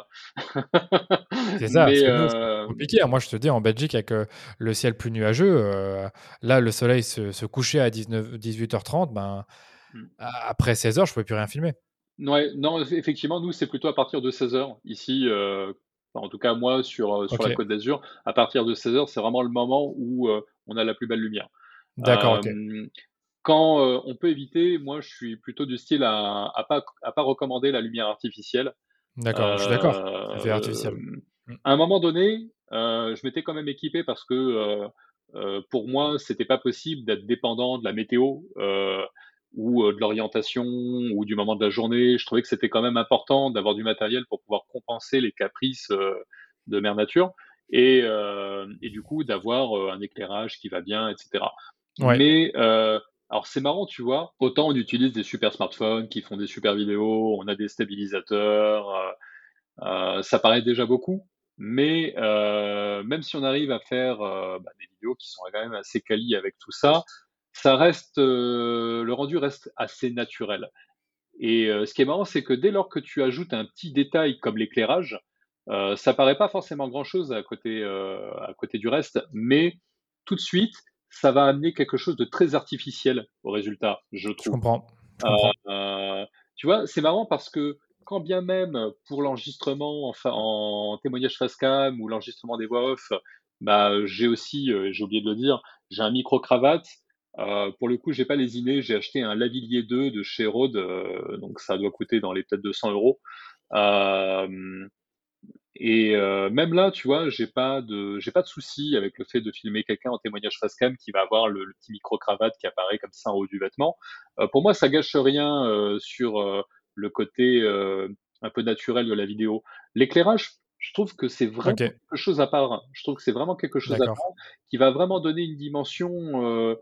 c'est ça, c'est euh, compliqué. Hein. Moi, je te dis, en Belgique, avec le ciel plus nuageux, là, le soleil se, couchait à 19, 18h30, ben, hmm. après 16h, je ne pouvais plus rien filmer. Ouais, non, effectivement, nous, c'est plutôt à partir de 16h. Ici, en tout cas, moi, sur, sur la Côte d'Azur, à partir de 16h, c'est vraiment le moment où on a la plus belle lumière. D'accord. Quand on peut éviter, moi je suis plutôt du style à, à pas à pas recommander la lumière artificielle. D'accord, je suis d'accord. artificielle. Mmh. À un moment donné, je m'étais quand même équipé parce que pour moi, c'était pas possible d'être dépendant de la météo ou de l'orientation ou du moment de la journée. Je trouvais que c'était quand même important d'avoir du matériel pour pouvoir compenser les caprices de Mère Nature et, et du coup d'avoir un éclairage qui va bien, etc. Mais euh, alors c'est marrant, tu vois, autant on utilise des super smartphones qui font des super vidéos, on a des stabilisateurs, euh, euh, ça paraît déjà beaucoup, mais même si on arrive à faire bah, des vidéos qui sont quand même assez quali avec tout ça, ça reste, le rendu reste assez naturel. Et ce qui est marrant, c'est que dès lors que tu ajoutes un petit détail comme l'éclairage, ça paraît pas forcément grand chose à côté, à côté du reste, mais tout de suite, ça va amener quelque chose de très artificiel au résultat, je trouve. Je comprends. Euh, tu vois, c'est marrant parce que quand bien même pour l'enregistrement enfin, en témoignage face cam ou l'enregistrement des voix off, bah, j'ai aussi, euh, j'ai oublié de le dire, j'ai un micro cravate. Euh, pour le coup, j'ai pas lésiné, j'ai acheté un Lavillier 2 de chez Rode, donc ça doit coûter dans les peut-être 200 euros. Et euh, même là, tu vois, j'ai pas de j'ai pas de souci avec le fait de filmer quelqu'un en témoignage face cam qui va avoir le, petit micro cravate qui apparaît comme ça en haut du vêtement. Euh, pour moi, ça gâche rien euh, sur le côté un peu naturel de la vidéo. L'éclairage, je trouve que c'est vraiment quelque chose à part. Je trouve que c'est vraiment quelque chose à part qui va vraiment donner une dimension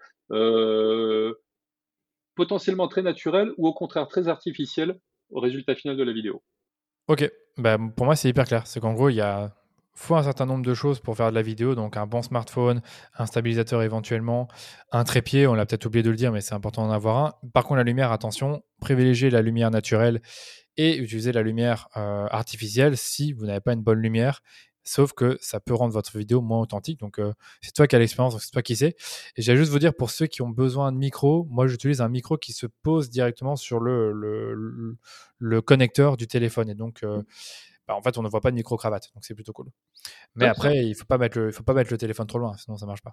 potentiellement très naturelle ou au contraire très artificielle au résultat final de la vidéo. Ok, bah, pour moi c'est hyper clair. C'est qu'en gros, il y a faut un certain nombre de choses pour faire de la vidéo, donc un bon smartphone, un stabilisateur éventuellement, un trépied, on l'a peut-être oublié de le dire, mais c'est important d'en avoir un. Par contre, la lumière, attention, privilégiez la lumière naturelle et utilisez la lumière euh, artificielle si vous n'avez pas une bonne lumière Sauf que ça peut rendre votre vidéo moins authentique. Donc, euh, c'est toi qui as l'expérience, c'est toi qui sais. Et j'ai juste vous dire, pour ceux qui ont besoin de micro, moi, j'utilise un micro qui se pose directement sur le, le, le, connecteur du téléphone. Et donc, euh, bah, en fait, on ne voit pas de micro-cravate. Donc, c'est plutôt cool. Mais après, il ne faut, pas mettre le, faut pas mettre le téléphone trop loin, sinon ça ne marche pas.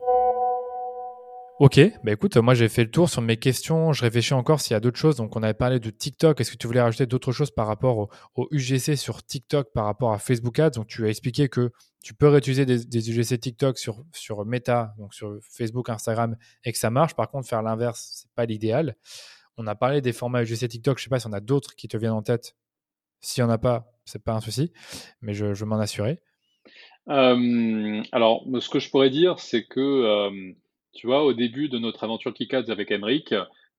Ok, bah écoute, moi j'ai fait le tour sur mes questions. Je réfléchis encore s'il y a d'autres choses. Donc on avait parlé de TikTok. Est-ce que tu voulais rajouter d'autres choses par rapport au, UGC sur TikTok par rapport à Facebook Ads? Donc tu as expliqué que tu peux réutiliser des, UGC TikTok sur, sur Meta, donc sur Facebook, Instagram, et que ça marche. Par contre, faire l'inverse, c'est pas l'idéal. On a parlé des formats UGC TikTok. Je sais pas si on a d'autres qui te viennent en tête. S'il y en a pas, c'est pas un souci, mais je, je m'en assurer. Euh, alors, ce que je pourrais dire, c'est que euh, tu vois, au début de notre aventure Kikads avec Emric,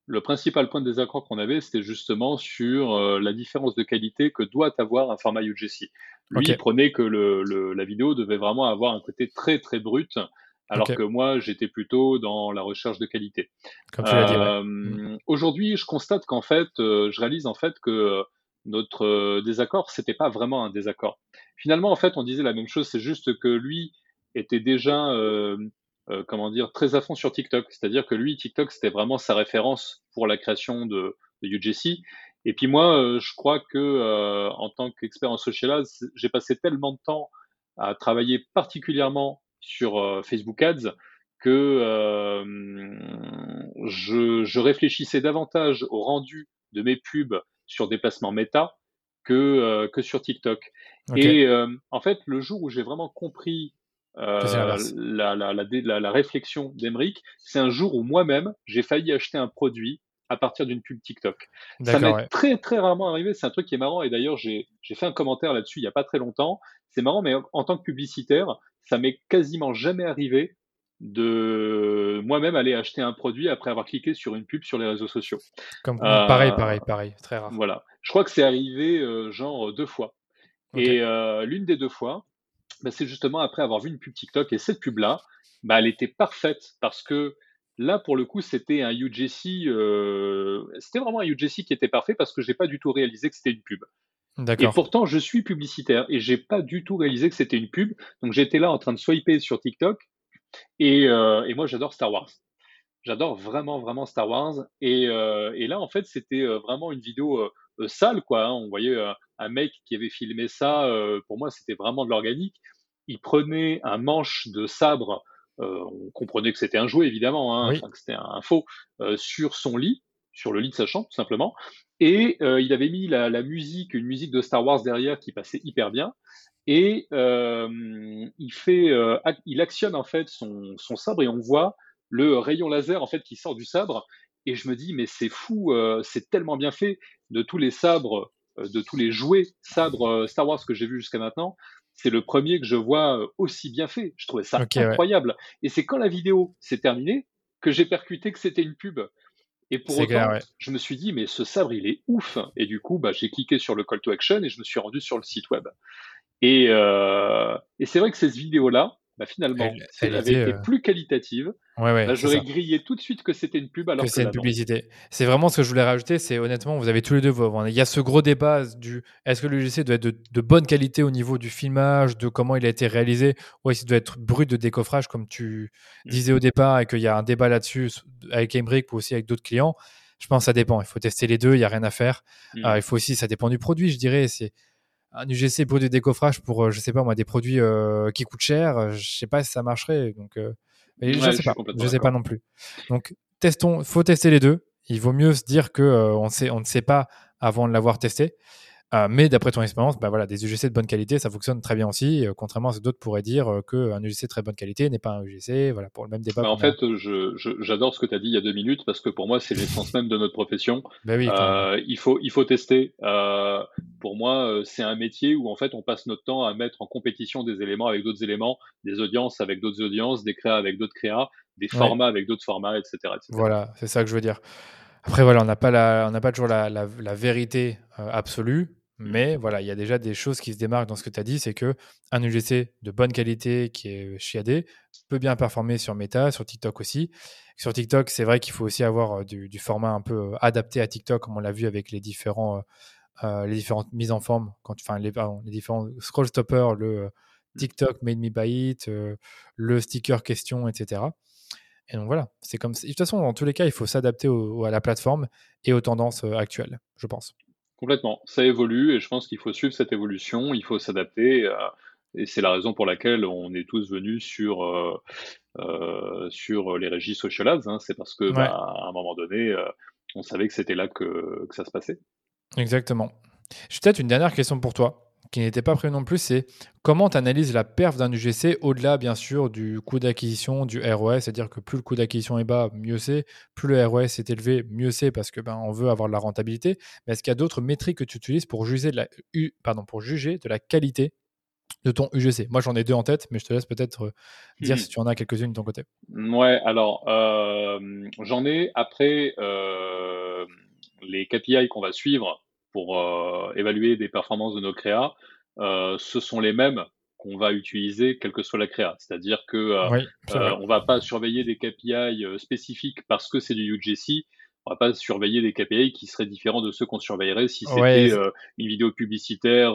le principal point de désaccord qu'on avait, c'était justement sur euh, la différence de qualité que doit avoir un format UGC. Lui, il prenait que le, la vidéo devait vraiment avoir un côté très très brut, alors que moi, j'étais plutôt dans la recherche de qualité. Comme tu l'as dit. Euh. Aujourd'hui, je constate qu'en fait, euh, je réalise en fait que notre désaccord, c'était pas vraiment un désaccord. Finalement, en fait, on disait la même chose, c'est juste que lui, était déjà comment dire très à fond sur TikTok. C'est-à-dire que lui, TikTok, c'était vraiment sa référence pour la création de, de UGC. Et puis moi, je crois que en tant qu'expert en social ads, j'ai passé tellement de temps à travailler particulièrement sur Facebook Ads que euh, je, je, réfléchissais davantage au rendu de mes pubs sur des placements méta que, euh, que sur TikTok. Et euh, en fait, le jour où j'ai vraiment compris la, la, la, la, réflexion d'Emeric, c'est un jour où moi-même, j'ai failli acheter un produit à partir d'une pub TikTok. Ça m'est très très rarement arrivé. C'est un truc qui est marrant et d'ailleurs j'ai fait un commentaire là-dessus il n'y a pas très longtemps. C'est marrant, mais en tant que publicitaire, ça m'est quasiment jamais arrivé de moi-même aller acheter un produit après avoir cliqué sur une pub sur les réseaux sociaux. Comme, pareil, euh, pareil, pareil, très rare. Voilà. Je crois que c'est arrivé euh, genre deux fois. Et euh, l'une des deux fois, bah, c'est justement après avoir vu une pub TikTok et cette pub-là, bah, elle était parfaite parce que là, pour le coup, c'était un UGC, c'était vraiment un UGC qui était parfait parce que j'ai pas du tout réalisé que c'était une pub. Et pourtant, je suis publicitaire et j'ai pas du tout réalisé que c'était une pub. Donc j'étais là en train de swiper sur TikTok euh, et, moi, j'adore Star Wars. J'adore vraiment, vraiment Star Wars. Et, euh, là, en fait, c'était euh, vraiment une vidéo sale, quoi. Hein. On voyait un mec qui avait filmé ça. pour moi, c'était vraiment de l'organique. Il prenait un manche de sabre. on comprenait que c'était un jouet, évidemment, hein, que c'était un faux, sur son lit, sur le lit de sa chambre, tout simplement. Et il avait mis la, la, musique, une musique de Star Wars derrière qui passait hyper bien et euh, il fait, euh, il actionne en fait son, son, sabre et on voit le rayon laser en fait qui sort du sabre. Et je me dis mais c'est fou, euh, c'est tellement bien fait de tous les sabres, de tous les jouets sabres Star Wars que j'ai vu jusqu'à maintenant. C'est le premier que je vois aussi bien fait. Je trouvais ça incroyable. Et c'est quand la vidéo s'est terminée que j'ai percuté que c'était une pub. Et pour autant, je me suis dit, mais ce sabre, il est ouf. Et du coup, bah, j'ai cliqué sur le call to action et je me suis rendu sur le site web. Et, euh, et c'est vrai que cette vidéo-là, bah finalement, si elle, avait été euh, plus qualitative, bah, j'aurais grillé tout de suite que c'était une pub alors que, c'est une publicité. C'est vraiment ce que je voulais rajouter, c'est honnêtement, vous avez tous les deux Il y a ce gros débat du est-ce que le logiciel doit être de, bonne qualité au niveau du filmage, de comment il a été réalisé, ou est-ce qu'il doit être brut de décoffrage comme tu mmh. disais au départ et qu'il y a un débat là-dessus avec Cambridge ou aussi avec d'autres clients? Je pense que ça dépend. Il faut tester les deux, il n'y a rien à faire. Mmh. Euh, il faut aussi, ça dépend du produit, je dirais. C'est un UGC pour du décoffrage pour, euh, je sais pas moi, des produits euh, qui coûtent cher, euh, je sais pas si ça marcherait. Donc, mais je sais pas, je sais pas non plus. Donc, testons, faut tester les deux. Il vaut mieux se dire que on, sait, on ne sait pas avant de l'avoir testé. Euh, mais d'après ton expérience, bah voilà, des UGC de bonne qualité, ça fonctionne très bien aussi. Euh, contrairement à ce que d'autres pourraient dire euh, qu'un UGC de très bonne qualité n'est pas un UGC. Voilà, pour le même débat. Bah, en fait, j'adore ce que tu as dit il y a deux minutes parce que pour moi, c'est l'essence même de notre profession. Bah oui, il, faut, il faut tester. pour moi, c'est un métier où en fait, on passe notre temps à mettre en compétition des éléments avec d'autres éléments, des audiences avec d'autres audiences, des créas avec d'autres créas, des formats avec d'autres formats, etc., etc. Voilà, c'est ça que je veux dire. Après, voilà, on n'a pas, la, on pas toujours la, la, la vérité absolue. Mais voilà, il y a déjà des choses qui se démarquent dans ce que tu as dit, c'est que un UGC de bonne qualité qui est chiadé peut bien performer sur Meta, sur TikTok aussi. Sur TikTok, c'est vrai qu'il faut aussi avoir euh, du, format un peu euh, adapté à TikTok, comme on l'a vu avec les différents euh, les différentes mises en forme, quand, enfin les, les différents scroll stoppers, le mmh. TikTok made me buy it, le sticker question, etc. Et donc voilà, c'est comme de toute façon dans tous les cas, il faut s'adapter à la plateforme et aux tendances actuelles, je pense. Complètement. Ça évolue et je pense qu'il faut suivre cette évolution, il faut s'adapter. Euh, et c'est la raison pour laquelle on est tous venus sur, euh, euh, sur les régies social. Hein. C'est parce que bah, à un moment donné, on savait que c'était là que, que ça se passait. Exactement. J'ai peut-être une dernière question pour toi qui n'était pas prévu non plus, c'est comment tu analyses la perf d'un UGC au-delà, bien sûr, du coût d'acquisition, du ROS, c'est-à-dire que plus le coût d'acquisition est bas, mieux c'est, plus le ROS est élevé, mieux c'est, parce que ben, on veut avoir de la rentabilité. Mais est-ce qu'il y a d'autres métriques que tu utilises pour juger de la, pardon, pour juger de la qualité de ton UGC Moi, j'en ai deux en tête, mais je te laisse peut-être euh, dire hmm. si tu en as quelques-unes de ton côté. Ouais, alors, euh, j'en ai après euh, les KPI qu'on va suivre pour euh, évaluer des performances de nos créas, euh, ce sont les mêmes qu'on va utiliser quelle que soit la créa. C'est-à-dire que euh, on va pas surveiller des KPI spécifiques parce que c'est du UGC. On va pas surveiller des KPI qui seraient différents de ceux qu'on surveillerait si c'était une vidéo publicitaire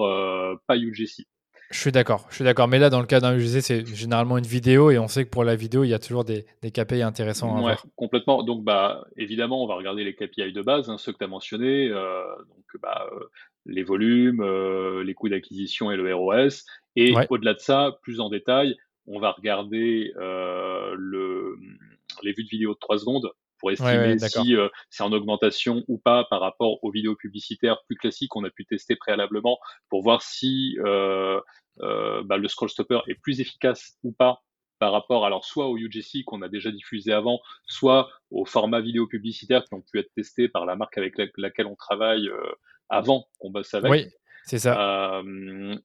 pas UGC. Je suis d'accord, je suis d'accord. Mais là, dans le cas d'un UGC, c'est généralement une vidéo et on sait que pour la vidéo, il y a toujours des, des KPI intéressants à ouais. Complètement. Donc, bah, évidemment, on va regarder les KPI de base, hein, ceux que tu as mentionnés. Euh, donc, bah, euh, les volumes, euh, les coûts d'acquisition et le ROS. Et au-delà de ça, plus en détail, on va regarder le, les vues de vidéo de 3 secondes pour estimer si euh, c'est en augmentation ou pas par rapport aux vidéos publicitaires plus classiques qu'on a pu tester préalablement pour voir si euh, euh, bah, le scroll stopper est plus efficace ou pas par rapport alors soit au UGC qu'on a déjà diffusé avant, soit au format vidéo publicitaire qui ont pu être testés par la marque avec laquelle on travaille avant qu'on bosse avec. Oui. C'est ça.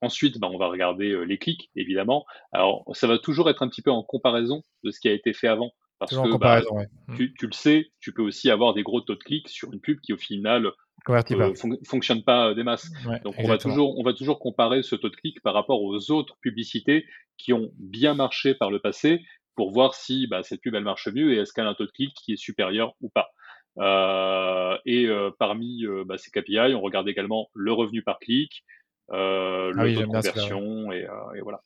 ensuite, bah, on va regarder les clics, évidemment. Alors, ça va toujours être un petit peu en comparaison de ce qui a été fait avant. Parce que bah, mmh. tu, le sais, tu peux aussi avoir des gros taux de clics sur une pub qui au final ne euh, fonctionne pas euh, des masses. Donc on va, toujours, on va toujours comparer ce taux de clic par rapport aux autres publicités qui ont bien marché par le passé pour voir si bah, cette pub elle marche mieux et est-ce qu'elle a un taux de clic qui est supérieur ou pas. Euh, et parmi bah, ces KPI, on regarde également le revenu par clic, le ah taux de conversion et, et, voilà.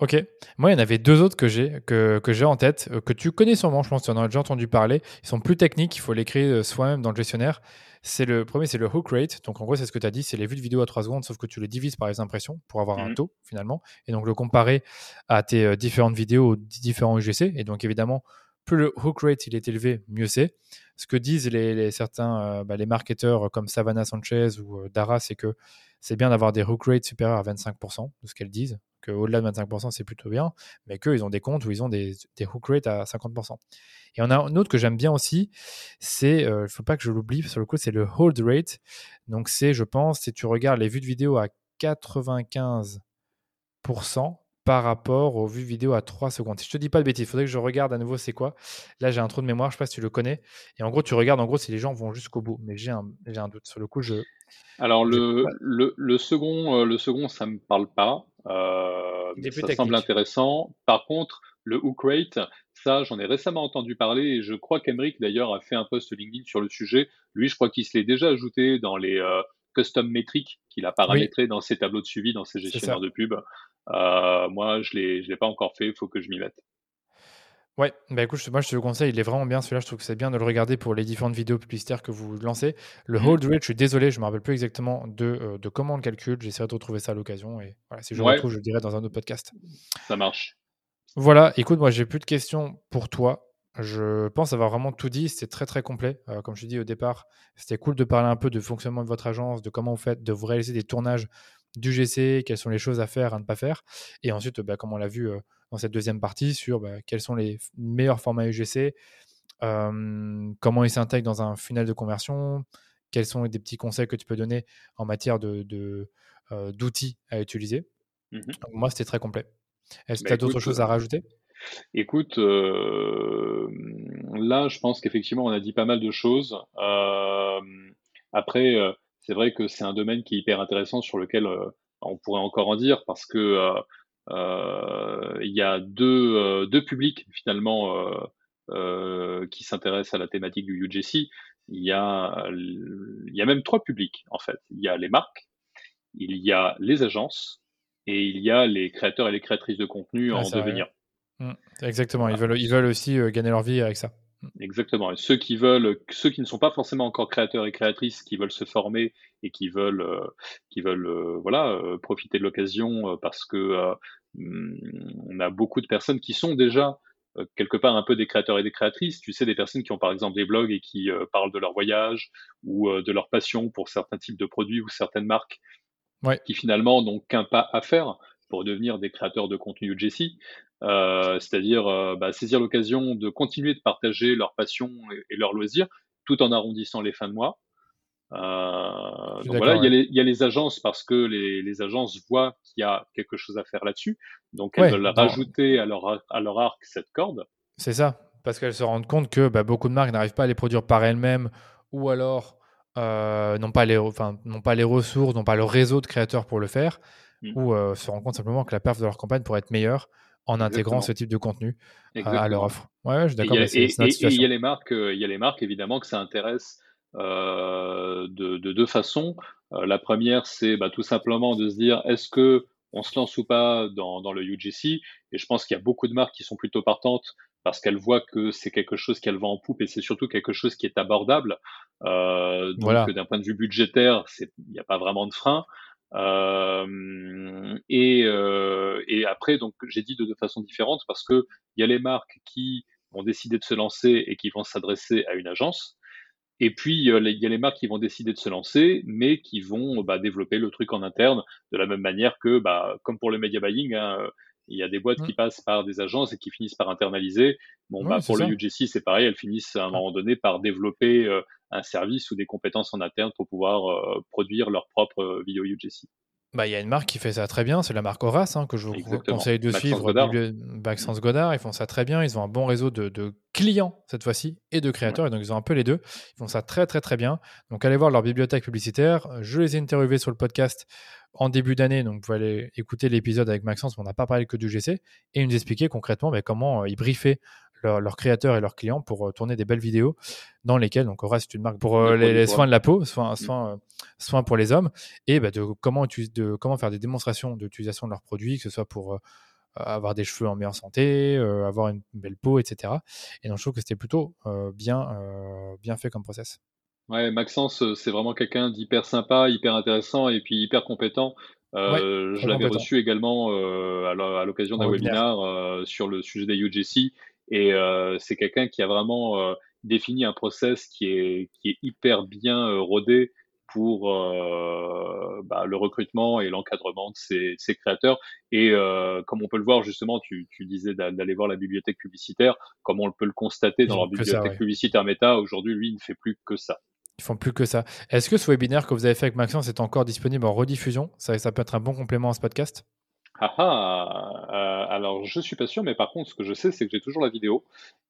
Ok. Moi, il y en avait deux autres que j'ai que, que j'ai en tête, euh, que tu connais sûrement, je pense, tu en as déjà entendu parler. Ils sont plus techniques, il faut les créer euh, soi-même dans le gestionnaire. C'est le premier, c'est le hook rate. Donc en gros, c'est ce que tu as dit, c'est les vues de vidéo à 3 secondes, sauf que tu les divises par les impressions pour avoir un mmh taux finalement, et donc le comparer à tes euh, différentes vidéos, différents UGC. Et donc évidemment, plus le hook rate il est élevé, mieux c'est. Ce que disent les, certains bah, les marketeurs comme Savannah Sanchez ou Dara, c'est que c'est bien d'avoir des hook rates supérieurs à 25% de ce qu'elles disent qu'au-delà de 25%, c'est plutôt bien, mais qu'ils ont des comptes où ils ont des, hook rates à 50%. Et on a un autre que j'aime bien aussi, c'est, il euh, ne faut pas que je l'oublie, sur le coup, c'est le hold rate. Donc, c'est, je pense, si tu regardes les vues de vidéo à 95% par rapport aux vues vidéo à 3 secondes. Si je te dis pas de bêtises, il faudrait que je regarde à nouveau c'est quoi. Là, j'ai un trou de mémoire, je sais pas si tu le connais. Et en gros, tu regardes en gros si les gens vont jusqu'au bout. Mais j'ai un, un doute. Sur le coup, je. Alors, le, le, le, second, euh, le second, ça me parle pas. Euh, ça semble intéressant. Par contre, le hook rate, ça, j'en ai récemment entendu parler et je crois qu'Emeric d'ailleurs a fait un post LinkedIn sur le sujet. Lui, je crois qu'il se l'est déjà ajouté dans les euh, custom métriques qu'il a paramétré dans ses tableaux de suivi, dans ses gestionnaires de pub. Euh, moi, je ne l'ai pas encore fait, il faut que je m'y mette. Ouais, bah écoute, moi je te le conseille, il est vraiment bien celui-là. Je trouve que c'est bien de le regarder pour les différentes vidéos publicitaires que vous lancez. Le mmh. hold rate, je suis désolé, je me rappelle plus exactement de, euh, de comment on le calcule. J'essaierai de retrouver ça à l'occasion et voilà, si je le retrouve, je le dirai dans un autre podcast. Ça marche. Voilà, écoute, moi j'ai plus de questions pour toi. Je pense avoir vraiment tout dit. C'était très très complet. Euh, comme je dis au départ, c'était cool de parler un peu de fonctionnement de votre agence, de comment vous faites, de vous réaliser des tournages du GC, quelles sont les choses à faire, à ne pas faire. Et ensuite, bah, comme on l'a vu. Euh, dans cette deuxième partie sur bah, quels sont les meilleurs formats UGC, comment ils s'intègrent dans un funnel de conversion, quels sont des petits conseils que tu peux donner en matière d'outils de, d'outils à utiliser. Mmh moi, c'était très complet. Est-ce que tu as bah, d'autres choses à rajouter? Écoute, là, je pense qu'effectivement, on a dit pas mal de choses. après, c'est vrai que c'est un domaine qui est hyper intéressant sur lequel on pourrait encore en dire parce que il y a deux, euh, deux publics finalement euh, qui s'intéressent à la thématique du UGC. Il y, a, il y a même trois publics en fait. Il y a les marques, il y a les agences et il y a les créateurs et les créatrices de contenu en devenir. Mmh, exactement, ils, veulent, ils veulent aussi gagner leur vie avec ça. Mmh. Exactement. Et ceux qui veulent, ceux qui ne sont pas forcément encore créateurs et créatrices, qui veulent se former et qui veulent, qui veulent, voilà, profiter de l'occasion parce que on a beaucoup de personnes qui sont déjà euh, quelque part un peu des créateurs et des créatrices. Tu sais, des personnes qui ont par exemple des blogs et qui euh, parlent de leur voyage ou euh, de leur passion pour certains types de produits ou certaines marques qui finalement n'ont qu'un pas à faire pour devenir des créateurs de contenu UGC. C'est-à-dire bah, saisir l'occasion de continuer de partager leur passion et, et leurs loisirs tout en arrondissant les fins de mois. Euh, donc voilà, il y, a les agences parce que les, agences voient qu'il y a quelque chose à faire là-dessus. Donc elles veulent rajouter à leur, à leur arc cette corde. C'est ça, parce qu'elles se rendent compte que bah, beaucoup de marques n'arrivent pas à les produire par elles-mêmes ou alors euh, n'ont pas, les, enfin, pas les ressources, n'ont pas le réseau de créateurs pour le faire, mmh. ou euh, se rendent compte simplement que la perf de leur campagne pourrait être meilleure en intégrant ce type de contenu à leur offre. Ouais, je suis d'accord. Et il y a les marques, il y a les marques évidemment que ça intéresse euh, de, deux façons. Euh, la première, c'est bah, tout simplement de se dire est-ce que on se lance ou pas dans, dans le UGC. Et je pense qu'il y a beaucoup de marques qui sont plutôt partantes parce qu'elles voient que c'est quelque chose qu'elles vendent en poupe et c'est surtout quelque chose qui est abordable. Euh, donc d'un point de vue budgétaire, il n'y a pas vraiment de frein. Euh, et, euh, et, après, donc j'ai dit de, de façon différente parce que il y a les marques qui vont décider de se lancer et qui vont s'adresser à une agence. Et puis, il y a les marques qui vont décider de se lancer, mais qui vont bah, développer le truc en interne de la même manière que, bah, comme pour le media buying, hein, il y a des boîtes qui mmh. passent par des agences et qui finissent par internaliser. Bon, bah, pour le UGC, c'est pareil, elles finissent à un moment donné par développer euh, un service ou des compétences en interne pour pouvoir euh, produire leur propre euh, vidéo UGC. Bah, il y a une marque qui fait ça très bien, c'est la marque Horace, hein, que je vous conseille de suivre. Godard. Maxence Godard, ils font ça très bien. Ils ont un bon réseau de, clients cette fois-ci et de créateurs, et donc ils ont un peu les deux. Ils font ça très très très bien. Donc allez voir leur bibliothèque publicitaire. Je les ai interviewés sur le podcast en début d'année, donc vous pouvez aller écouter l'épisode avec Maxence, on n'a pas parlé que du GC, et ils nous expliquer concrètement bah, comment euh, ils briefaient leurs créateurs et leurs clients pour euh, tourner des belles vidéos dans lesquelles, donc Aura, c'est une marque pour euh, les, soins de la peau, soins, mm. soins, pour les hommes, et bah, de, comment, de comment faire des démonstrations d'utilisation de leurs produits, que ce soit pour avoir des cheveux en meilleure santé, avoir une belle peau, etc. Et donc je trouve que c'était plutôt bien, bien fait comme process. Ouais, Maxence, c'est vraiment quelqu'un d'hyper sympa, hyper intéressant et puis hyper compétent. je l'avais reçu également à l'occasion d'un webinaire sur le sujet des UGC et euh, c'est quelqu'un qui a vraiment euh, défini un process qui est, qui est hyper bien euh, rodé pour bah, le recrutement et l'encadrement de ces, ces, créateurs. Et comme on peut le voir justement, tu, tu disais d'aller voir la bibliothèque publicitaire, comme on peut le constater dans leur bibliothèque publicitaire méta, aujourd'hui, lui, il ne fait plus que ça. Ils font plus que ça. Est-ce que ce webinaire que vous avez fait avec Maxence est encore disponible en rediffusion? Ça, ça peut être un bon complément à ce podcast? Ah ah, euh, alors je suis pas sûr, mais par contre, ce que je sais, c'est que j'ai toujours la vidéo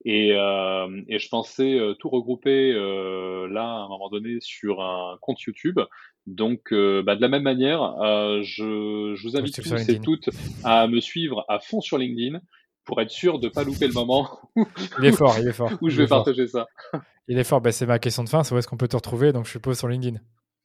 et, euh, et je pensais euh, tout regrouper euh, là à un moment donné sur un compte YouTube. Donc, euh, bah, de la même manière, je, je, vous invite tous et toutes à me suivre à fond sur LinkedIn pour être sûr de pas louper le moment. il est fort, il est fort. où je vais partager ça. Il est fort. Bah, c'est ma question de fin. C'est où est-ce qu'on peut te retrouver? Donc, je suppose sur LinkedIn.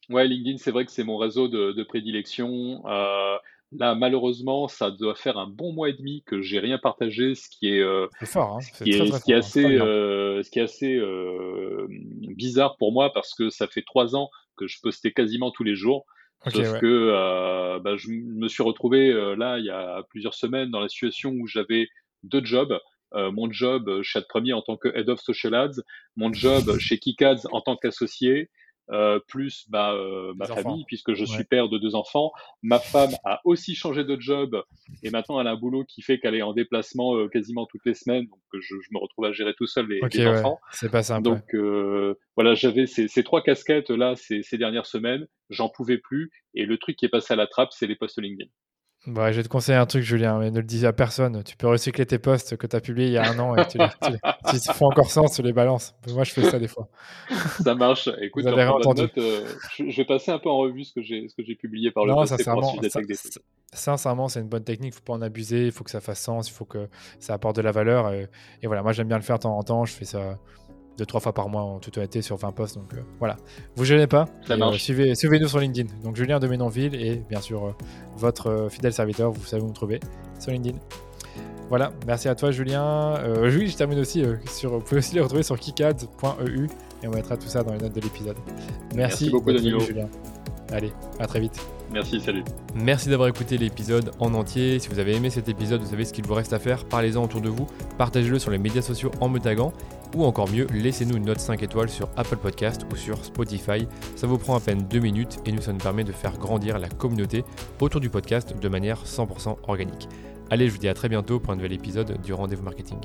Ouais, LinkedIn, c'est vrai que c'est mon réseau de, de prédilection. Euh, Là, malheureusement, ça doit faire un bon mois et demi que j'ai rien partagé, ce qui est, euh, fort, hein. ce, qui est, assez, euh, ce qui est assez euh, bizarre pour moi parce que ça fait trois ans que je postais quasiment tous les jours. sauf que bah, je me suis retrouvé là il y a plusieurs semaines dans la situation où j'avais deux jobs. mon job chez Ad Premier en tant que Head of Social Ads, mon job chez Kikads en tant qu'associé, euh, plus bah, euh, ma famille, puisque je suis père de deux enfants. Ma femme a aussi changé de job et maintenant elle a un boulot qui fait qu'elle est en déplacement euh, quasiment toutes les semaines, donc je, je, me retrouve à gérer tout seul les, les enfants. C'est pas simple. Donc voilà, j'avais ces, ces, trois casquettes là ces, ces dernières semaines, j'en pouvais plus et le truc qui est passé à la trappe, c'est les posts LinkedIn. Bah, je vais te conseiller un truc, Julien, mais ne le dis à personne. Tu peux recycler tes posts que tu as publiés il y a un an et tu, tu, font encore sens, tu les balances. Moi, je fais ça des fois. Ça marche. Écoute, note, euh, je, vais passer un peu en revue ce que j'ai, ce que j'ai publié par le passé sincèrement, sincèrement, c'est une bonne technique. Il faut pas en abuser. Il faut que ça fasse sens. Il faut que ça apporte de la valeur. Et, et voilà, moi, j'aime bien le faire de temps en temps. Je fais ça deux trois fois par mois en toute honnêteté sur 20 posts. Donc euh, voilà, vous gênez pas. Euh, suivez, suivez-nous sur LinkedIn. Donc Julien de Ménonville et bien sûr euh, votre fidèle serviteur, vous savez où me trouver sur LinkedIn. Voilà, merci à toi Julien. oui, je termine aussi sur. Vous pouvez aussi les retrouver sur kikads.eu et on mettra tout ça dans les notes de l'épisode. Merci, merci beaucoup Danilo. Julien. Allez, à très vite. Merci, salut. Merci d'avoir écouté l'épisode en entier. Si vous avez aimé cet épisode, vous savez ce qu'il vous reste à faire. Parlez-en autour de vous, partagez-le sur les médias sociaux en me taguant ou encore mieux, laissez-nous une note 5 étoiles sur Apple Podcast ou sur Spotify. Ça vous prend à peine 2 minutes et nous, ça nous permet de faire grandir la communauté autour du podcast de manière 100% organique. Allez, je vous dis à très bientôt pour un nouvel épisode du Rendez-vous Marketing.